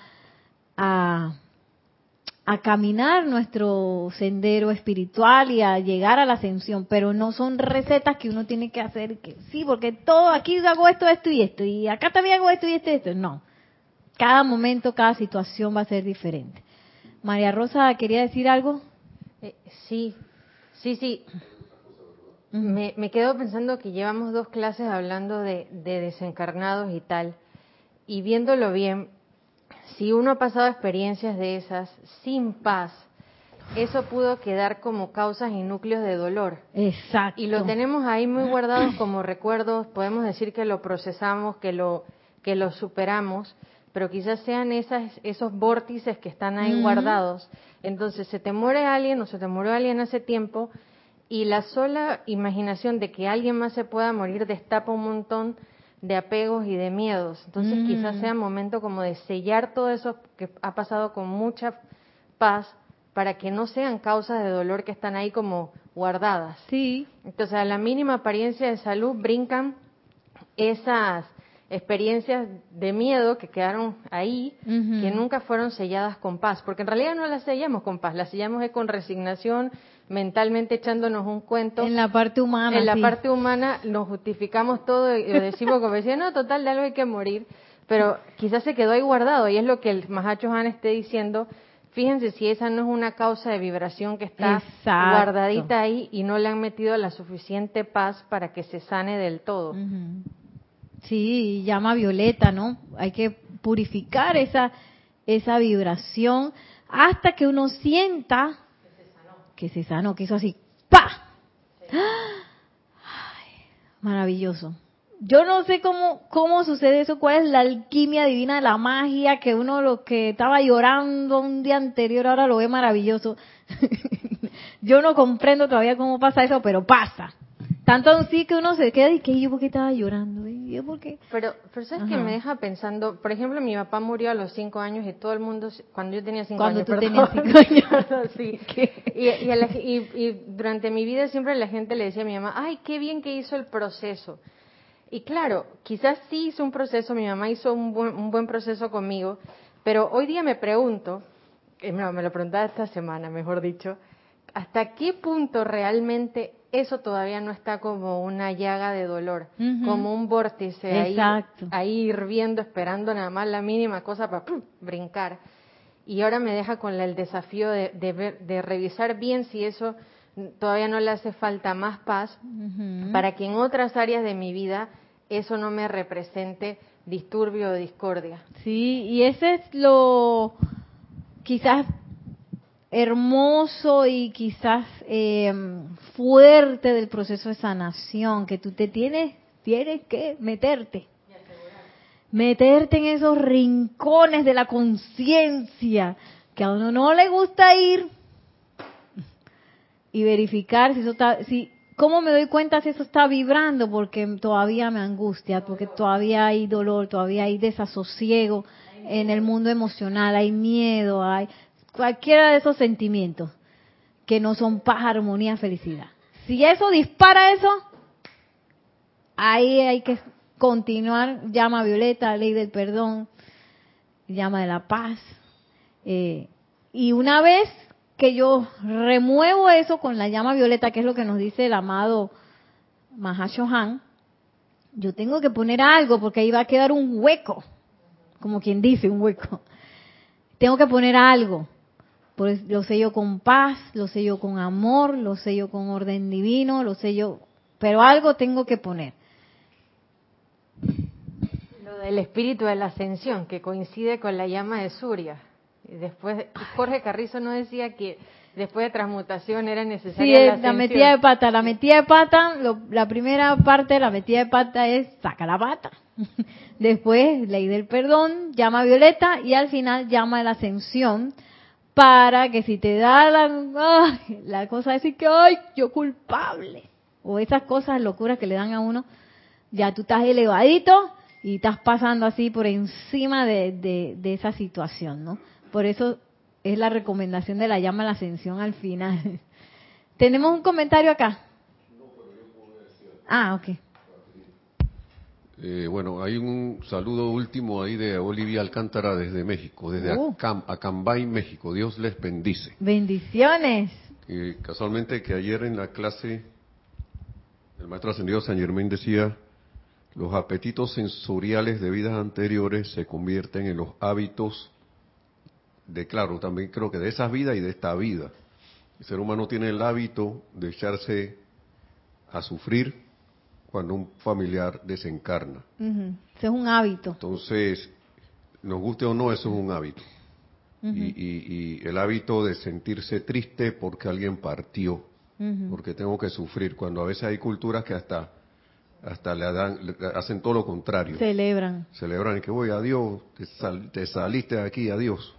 caminar nuestro sendero espiritual y a llegar a la ascensión, pero no son recetas que uno tiene que hacer, que sí, porque todo aquí hago esto, esto y esto, y acá también hago esto y esto y esto. No, cada momento, cada situación va a ser diferente. María Rosa, ¿quería decir algo? Eh, sí, sí, sí. Me, me, quedo pensando que llevamos dos clases hablando de, desencarnados y tal, y viéndolo bien, si uno ha pasado experiencias de esas sin paz, eso pudo quedar como causas y núcleos de dolor. Exacto. Y lo tenemos ahí muy guardados como recuerdos, podemos decir que lo procesamos, que lo, que lo superamos, pero quizás sean esas, esos vórtices que están ahí guardados. Entonces, se te muere alguien o se te murió alguien hace tiempo y la sola imaginación de que alguien más se pueda morir destapa un montón de apegos y de miedos. Entonces mm. quizás sea momento como de sellar todo eso que ha pasado con mucha paz para que no sean causas de dolor que están ahí como guardadas. Sí. Entonces a la mínima apariencia de salud brincan esas experiencias de miedo que quedaron ahí, que nunca fueron selladas con paz, porque en realidad no las sellamos con paz, las sellamos con resignación, mentalmente echándonos un cuento. En la parte humana. En la parte humana nos justificamos todo y decimos como decía, no, total, de algo hay que morir, pero quizás se quedó ahí guardado y es lo que el Mahacho Han esté diciendo. Fíjense si esa no es una causa de vibración que está guardadita ahí y no le han metido la suficiente paz para que se sane del todo. Sí, llama violeta, ¿no? Hay que purificar esa, esa vibración hasta que uno sienta que se sanó, que hizo así, ¡pa! maravilloso. Yo no sé cómo, cómo sucede eso, cuál es la alquimia divina de la magia, que uno lo que estaba llorando un día anterior ahora lo ve maravilloso. Yo no comprendo todavía cómo pasa eso, pero pasa. Tanto así que uno se queda y que yo porque estaba llorando, ¿Y yo porque Pero, pero sabes que me deja pensando, por ejemplo, mi papá murió a los cinco años y todo el mundo, cuando yo tenía cinco años, cuando tú tenías cinco años, sí. y, y, y, durante mi vida siempre la gente le decía a mi mamá, ay, qué bien que hizo el proceso. Y claro, quizás sí hizo un proceso, mi mamá hizo un buen, un buen proceso conmigo, pero hoy día me pregunto, eh, no, me lo preguntaba esta semana, mejor dicho, ¿hasta qué punto realmente eso todavía no está como una llaga de dolor, como un vórtice ahí, ahí, hirviendo, esperando nada más la mínima cosa para brincar. Y ahora me deja con el desafío de, de, revisar bien si eso todavía no le hace falta más paz para que en otras áreas de mi vida eso no me represente disturbio o discordia. Sí, y ese es lo quizás hermoso y quizás eh, fuerte del proceso de sanación, que tú te tienes, tienes que meterte. Meterte en esos rincones de la conciencia que a uno no le gusta ir y verificar si eso está, si ¿cómo me doy cuenta si eso está vibrando? Porque todavía me angustia, porque todavía hay dolor, todavía hay desasosiego en el mundo emocional, hay miedo, hay cualquiera de esos sentimientos que no son paz, armonía, felicidad. Si eso dispara eso, ahí hay que continuar, llama violeta, ley del perdón, llama de la paz. Eh, y una vez que yo remuevo eso con la llama violeta, que es lo que nos dice el amado Mahashohan, yo tengo que poner algo porque ahí va a quedar un hueco, como quien dice, un hueco. Tengo que poner algo. Pues lo sello con paz, lo sello con amor, lo sello con orden divino, lo sello, pero algo tengo que poner. Lo del espíritu de la ascensión, que coincide con la llama de Surya. Después, Jorge Carrizo no decía que después de transmutación era necesaria sí, la, metida de pata. La metida de pata, la primera parte de la metida de pata es saca la pata. Después, ley del perdón, llama violeta y al final llama de la ascensión para que si te da la, la cosa de decir que, ay, yo culpable, o esas cosas locuras que le dan a uno, ya tú estás elevadito y estás pasando así por encima de, de, de esa situación, ¿no? Por eso es la recomendación de la llama a la ascensión al final. Tenemos un comentario acá. Ah, ok. Eh, bueno, hay un saludo último ahí de Olivia Alcántara desde México, desde uh. Acambay, México. Dios les bendice. Bendiciones. casualmente que ayer en la clase el maestro ascendido San Germán decía, los apetitos sensoriales de vidas anteriores se convierten en los hábitos de claro, también creo que de esa vida y de esta vida. El ser humano tiene el hábito de echarse a sufrir cuando un familiar desencarna. Eso es un hábito. Entonces, nos guste o no, eso es un hábito. y, y, el hábito de sentirse triste porque alguien partió, porque tengo que sufrir, cuando a veces hay culturas que hasta hasta le, dan, hacen todo lo contrario. Celebran. Celebran que voy, adiós, te, te saliste de aquí, adiós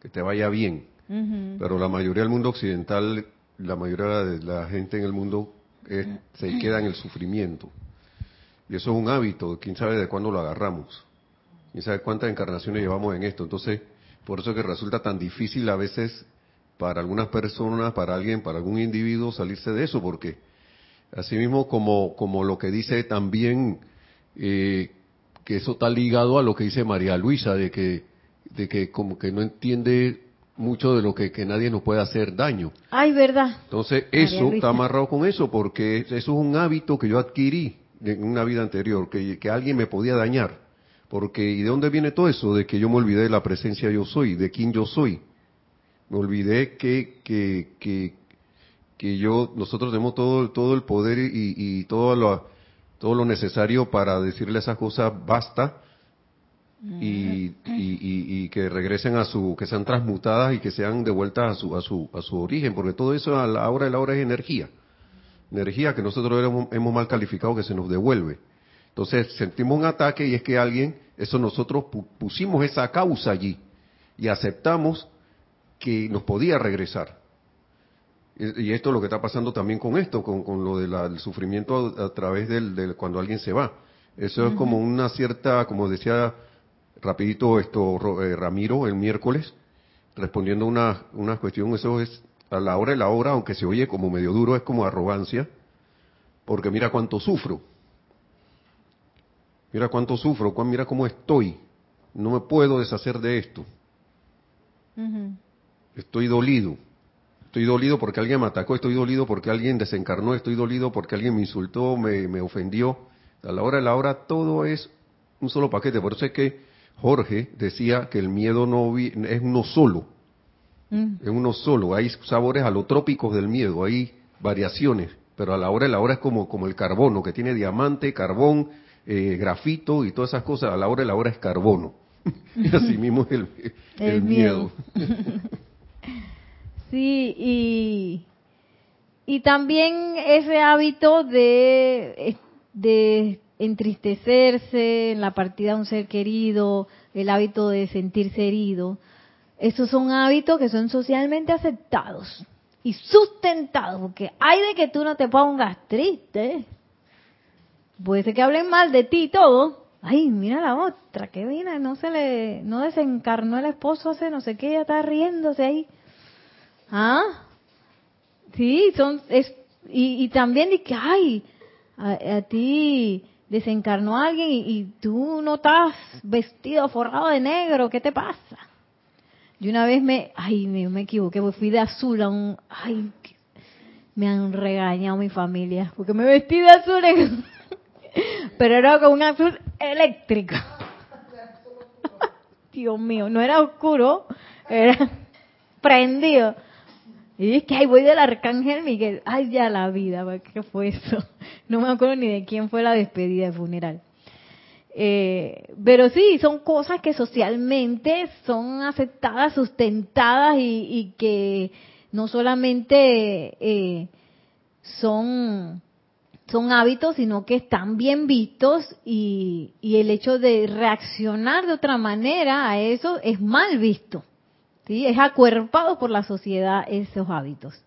que te vaya bien. Pero la mayoría del mundo occidental, la mayoría de la gente en el mundo se queda en el sufrimiento. Y eso es un hábito, quién sabe de cuándo lo agarramos. Quién sabe cuántas encarnaciones llevamos en esto. Entonces, por eso que resulta tan difícil a veces para algunas personas, para alguien, para algún individuo salirse de eso, porque así mismo como, como lo que dice también, eh, que eso está ligado a lo que dice María Luisa, de que de que como que no entiende mucho de lo que, que nadie nos puede hacer daño. Ay, verdad. Entonces, eso está amarrado con eso, porque eso es un hábito que yo adquirí en una vida anterior, que, que alguien me podía dañar. Porque, ¿y de dónde viene todo eso? De que yo me olvidé de la presencia yo soy, de quién yo soy. Me olvidé que, que, que, que yo, nosotros tenemos todo, todo el poder y, y todo, lo, todo lo necesario para decirle esas cosas, basta, y, y, que regresen a su, que sean transmutadas y que sean devueltas a su, a su, a su origen, porque todo eso a la hora de la hora es energía, energía que nosotros hemos, hemos mal calificado que se nos devuelve. Entonces sentimos un ataque y es que alguien, eso nosotros pusimos esa causa allí y aceptamos que nos podía regresar. Y esto es lo que está pasando también con esto, con, con lo del sufrimiento a, través del, cuando alguien se va. Eso es como una cierta, como decía rapidito esto eh, Ramiro el miércoles respondiendo una una cuestión eso es a la hora de la hora aunque se oye como medio duro es como arrogancia porque mira cuánto sufro. Mira cuánto sufro mira cómo estoy. No me puedo deshacer de esto. Estoy dolido. Estoy dolido porque alguien me atacó estoy dolido porque alguien desencarnó estoy dolido porque alguien me insultó me, me ofendió. A la hora de la hora todo es un solo paquete. Por eso es que Jorge decía que el miedo no es uno solo, mm. es uno solo. Hay sabores alotrópicos del miedo, hay variaciones, pero a la hora de la hora es como, como el carbono, que tiene diamante, carbón, eh, grafito y todas esas cosas. A la hora de la hora es carbono. y así mismo es el, miedo. sí, y, y también ese hábito de, de entristecerse en la partida de un ser querido, el hábito de sentirse herido, esos son hábitos que son socialmente aceptados y sustentado, porque hay de que tú no te pongas triste. Puede ser que hablen mal de ti y todo. Ay, mira la otra, que vino, no se le, no desencarnó el esposo hace no sé qué, ya está riéndose ahí. ¿Ah? Sí, son, es, y, y también de que, ay, a, ti desencarnó alguien y, tú no estás vestido, forrado de negro, ¿qué te pasa? Y una vez me, ay, me, me equivoqué, fui de azul a un, ay, me han regañado mi familia, porque me vestí de azul, pero era con un azul eléctrico. Dios mío, no era oscuro, era prendido. Y es que, ay, voy del Arcángel Miguel. Ay, ya la vida, ¿qué fue eso? No me acuerdo ni de quién fue la despedida de funeral. Eh, pero sí, son cosas que socialmente son aceptadas, sustentadas y, que no solamente eh, son, son hábitos, sino que están bien vistos y, y el hecho de reaccionar de otra manera a eso es mal visto. ¿Sí? Es acuerpado por la sociedad esos hábitos.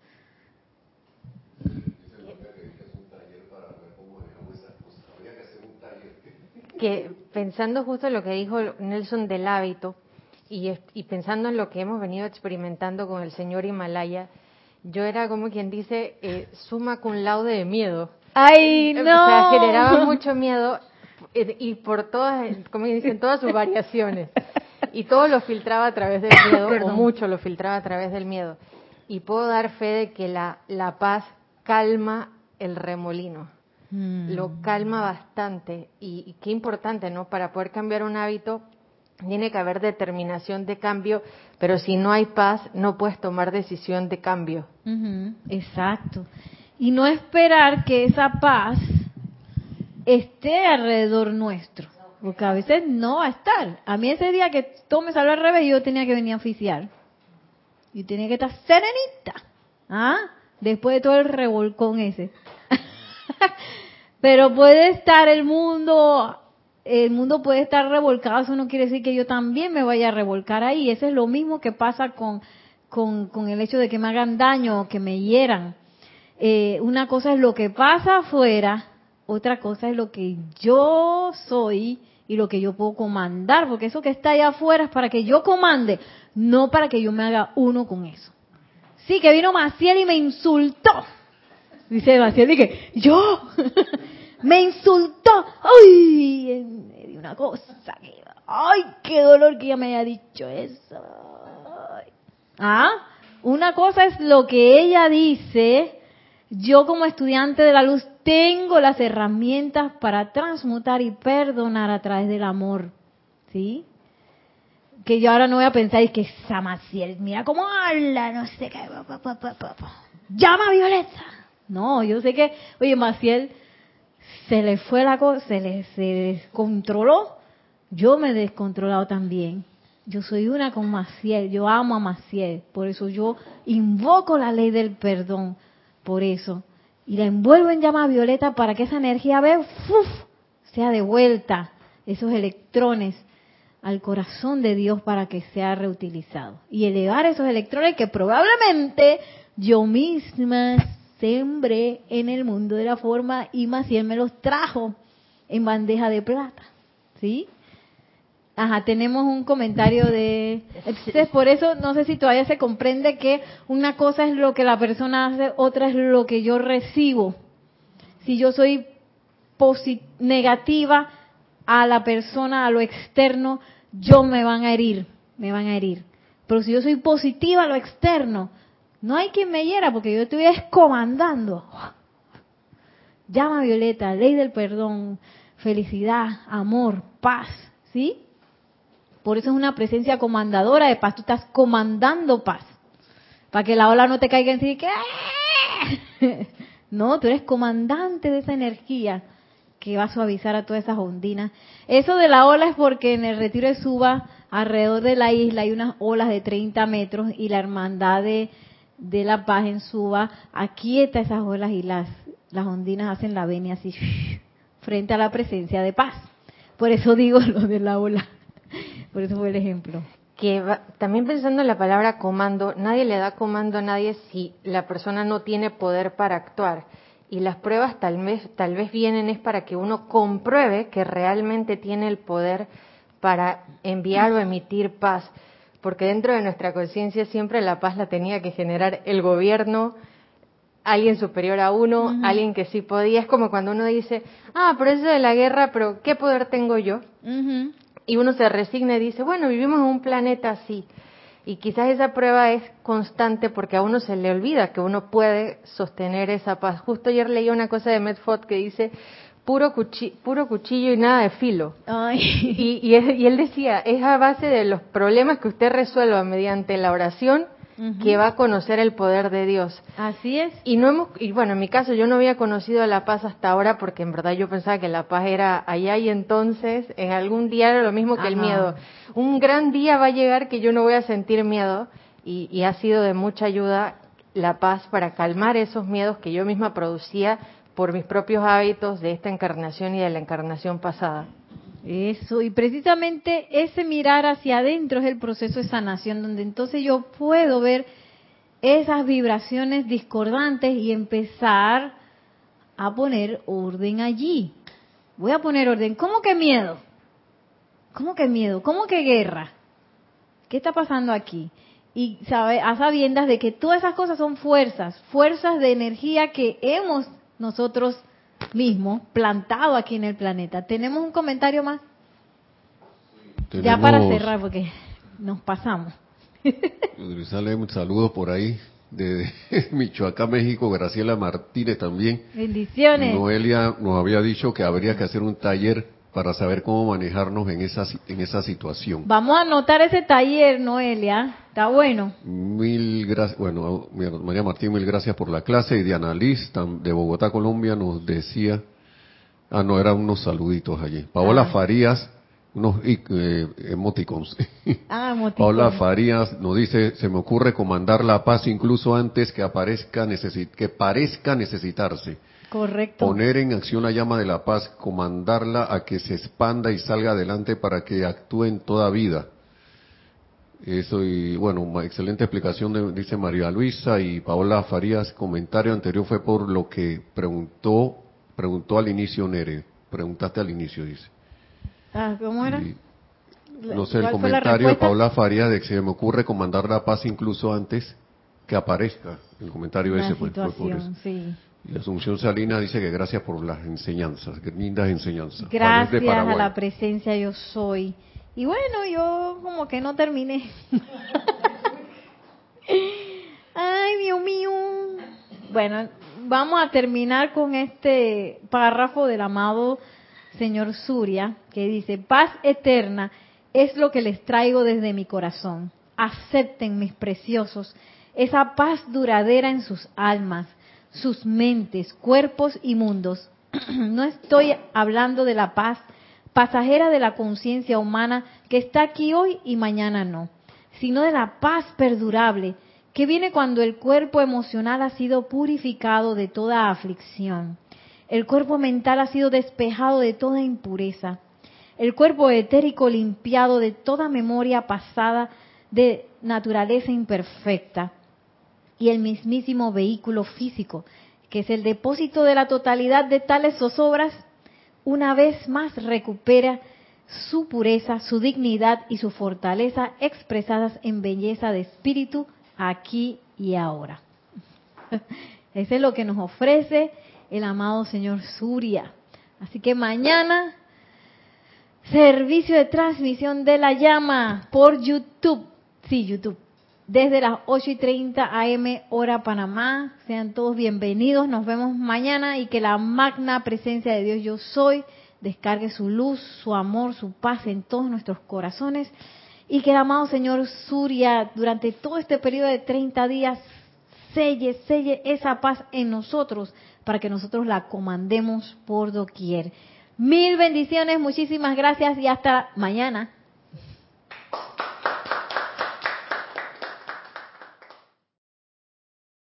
Que pensando justo en lo que dijo Nelson del hábito y, y pensando en lo que hemos venido experimentando con el señor Himalaya, yo era como quien dice eh, suma con laude de miedo. ¡Ay, no! O sea, generaba mucho miedo eh, y por todas, como dicen, todas sus variaciones. Y todo lo filtraba a través del miedo, o mucho lo filtraba a través del miedo. Y puedo dar fe de que la, la paz calma el remolino. Mm. Lo calma bastante. Y, qué importante, ¿no? Para poder cambiar un hábito, tiene que haber determinación de cambio, pero si no hay paz, no puedes tomar decisión de cambio. Exacto. Y no esperar que esa paz esté alrededor nuestro. Porque a veces no va a estar. A mí ese día que todo me salió al revés, yo tenía que venir a oficiar. Y tenía que estar serenita. ¿Ah? Después de todo el revolcón ese. Pero puede estar el mundo, el mundo puede estar revolcado, eso no quiere decir que yo también me vaya a revolcar ahí. Eso es lo mismo que pasa con, con, con el hecho de que me hagan daño o que me hieran. Eh, una cosa es lo que pasa afuera, otra cosa es lo que yo soy y lo que yo puedo comandar, porque eso que está allá afuera es para que yo comande, no para que yo me haga uno con eso. Sí, que vino Maciel y me insultó. Dice Maciel, dije, yo, me insultó. Ay, me dio una cosa. ay, qué dolor que ella me haya dicho eso. Ah, una cosa es lo que ella dice yo como estudiante de la luz tengo las herramientas para transmutar y perdonar a través del amor. ¿Sí? Que yo ahora no voy a pensar y que Samaciel, mira cómo habla, no sé qué. Llama a Violeta. No, yo sé que, oye, Maciel, se le fue la cosa, se le se descontroló. Yo me he descontrolado también. Yo soy una con Maciel, yo amo a Maciel, por eso yo invoco la ley del perdón por eso. Y la envuelvo en llama violeta para que esa energía ve, sea devuelta esos electrones al corazón de Dios para que sea reutilizado. Y elevar esos electrones que probablemente yo misma sembré en el mundo de la forma y Maciel me los trajo en bandeja de plata. ¿Sí? Ajá, tenemos un comentario de... Entonces, por eso no sé si todavía se comprende que una cosa es lo que la persona hace, otra es lo que yo recibo. Si yo soy negativa a la persona, a lo externo, yo me van a herir, me van a herir. Pero si yo soy positiva a lo externo, no hay quien me hiera porque yo estoy comandando. Llama Violeta, ley del perdón, felicidad, amor, paz, ¿sí? Por eso es una presencia comandadora de paz. Tú estás comandando paz. Para que la ola no te caiga encima y que... No, tú eres comandante de esa energía que va a suavizar a todas esas ondinas. Eso de la ola es porque en el retiro de Suba, alrededor de la isla, hay unas olas de 30 metros y la hermandad de, de la paz en Suba aquieta esas olas y las, las ondinas hacen la venia así frente a la presencia de paz. Por eso digo lo de la ola. Por eso fue el ejemplo. que también pensando en la palabra comando, nadie le da comando a nadie si la persona no tiene poder para actuar. Y las pruebas tal vez, tal vez vienen es para que uno compruebe que realmente tiene el poder para enviar o emitir paz. Porque dentro de nuestra conciencia siempre la paz la tenía que generar el gobierno, alguien superior a uno, alguien que sí podía. Es como cuando uno dice, ah, pero eso de la guerra, pero ¿qué poder tengo yo? Y uno se resigna y dice, bueno, vivimos en un planeta así. Y quizás esa prueba es constante porque a uno se le olvida que uno puede sostener esa paz. Justo ayer leí una cosa de Medford que dice, puro, puro cuchillo y nada de filo. Y, y, y, él decía, es a base de los problemas que usted resuelva mediante la oración que va a conocer el poder de Dios. Así es. Y no hemos, y bueno, en mi caso yo no había conocido la paz hasta ahora porque en verdad yo pensaba que la paz era allá y entonces en algún día era lo mismo que el miedo. Un gran día va a llegar que yo no voy a sentir miedo y, y ha sido de mucha ayuda la paz para calmar esos miedos que yo misma producía por mis propios hábitos de esta encarnación y de la encarnación pasada. Eso, y precisamente ese mirar hacia adentro es el proceso de sanación, donde entonces yo puedo ver esas vibraciones discordantes y empezar a poner orden allí. Voy a poner orden. ¿Cómo que miedo? ¿Cómo que miedo? ¿Cómo que guerra? ¿Qué está pasando aquí? Y sabe, a sabiendas de que todas esas cosas son fuerzas, fuerzas de energía que hemos nosotros mismo plantado aquí en el planeta. ¿Tenemos un comentario más? Ya para cerrar, porque nos pasamos. Sale un saludo por ahí de Michoacán, México, Graciela Martínez también. Bendiciones. Noelia nos había dicho que habría que hacer un taller para saber cómo manejarnos en esa, en esa situación. Vamos a anotar ese taller, Noelia. Está bueno. Mil gracias. Bueno, María Martín, mil gracias por la clase. Y Diana Liz, de Bogotá, Colombia, nos decía. Ah, no, eran unos saluditos allí. Paola ah. Farías, unos eh, emoticons. Ah, emoticons. Paola Farías nos dice: Se me ocurre comandar la paz incluso antes que, aparezca que parezca necesitarse Correcto. Poner en acción la llama de la paz, comandarla a que se expanda y salga adelante para que actúe en toda vida. Eso y bueno, una excelente explicación dice María Luisa y Paola Farías. Comentario anterior fue por lo que preguntó, preguntó al inicio Nere. Preguntaste al inicio, dice. Ah, ¿cómo era? no sé, el comentario de Paola Farías de que se me ocurre comandar la paz incluso antes que aparezca. El comentario ese fue, por eso. Sí. Y Asunción Salina dice que gracias por las enseñanzas, que lindas enseñanzas. Gracias a la presencia yo soy. Y bueno, yo como que no terminé. Ay, Dios mío. Bueno, vamos a terminar con este párrafo del amado señor Surya, que dice, paz eterna es lo que les traigo desde mi corazón. Acepten, mis preciosos, esa paz duradera en sus almas sus mentes, cuerpos y mundos. no estoy hablando de la paz pasajera de la conciencia humana que está aquí hoy y mañana no, sino de la paz perdurable que viene cuando el cuerpo emocional ha sido purificado de toda aflicción, el cuerpo mental ha sido despejado de toda impureza, el cuerpo etérico limpiado de toda memoria pasada de naturaleza imperfecta, y el mismísimo vehículo físico, que es el depósito de la totalidad de tales zozobras, una vez más recupera su pureza, su dignidad y su fortaleza expresadas en belleza de espíritu aquí y ahora. Ese es lo que nos ofrece el amado señor Surya. Así que mañana, servicio de transmisión de la llama por YouTube. Sí, YouTube desde las 8 y 30 AM hora Panamá. Sean todos bienvenidos. Nos vemos mañana y que la magna presencia de Dios yo soy descargue su luz, su amor, su paz en todos nuestros corazones y que el amado Señor Surya durante todo este periodo de 30 días selle, selle esa paz en nosotros para que nosotros la comandemos por doquier. Mil bendiciones, muchísimas gracias y hasta mañana.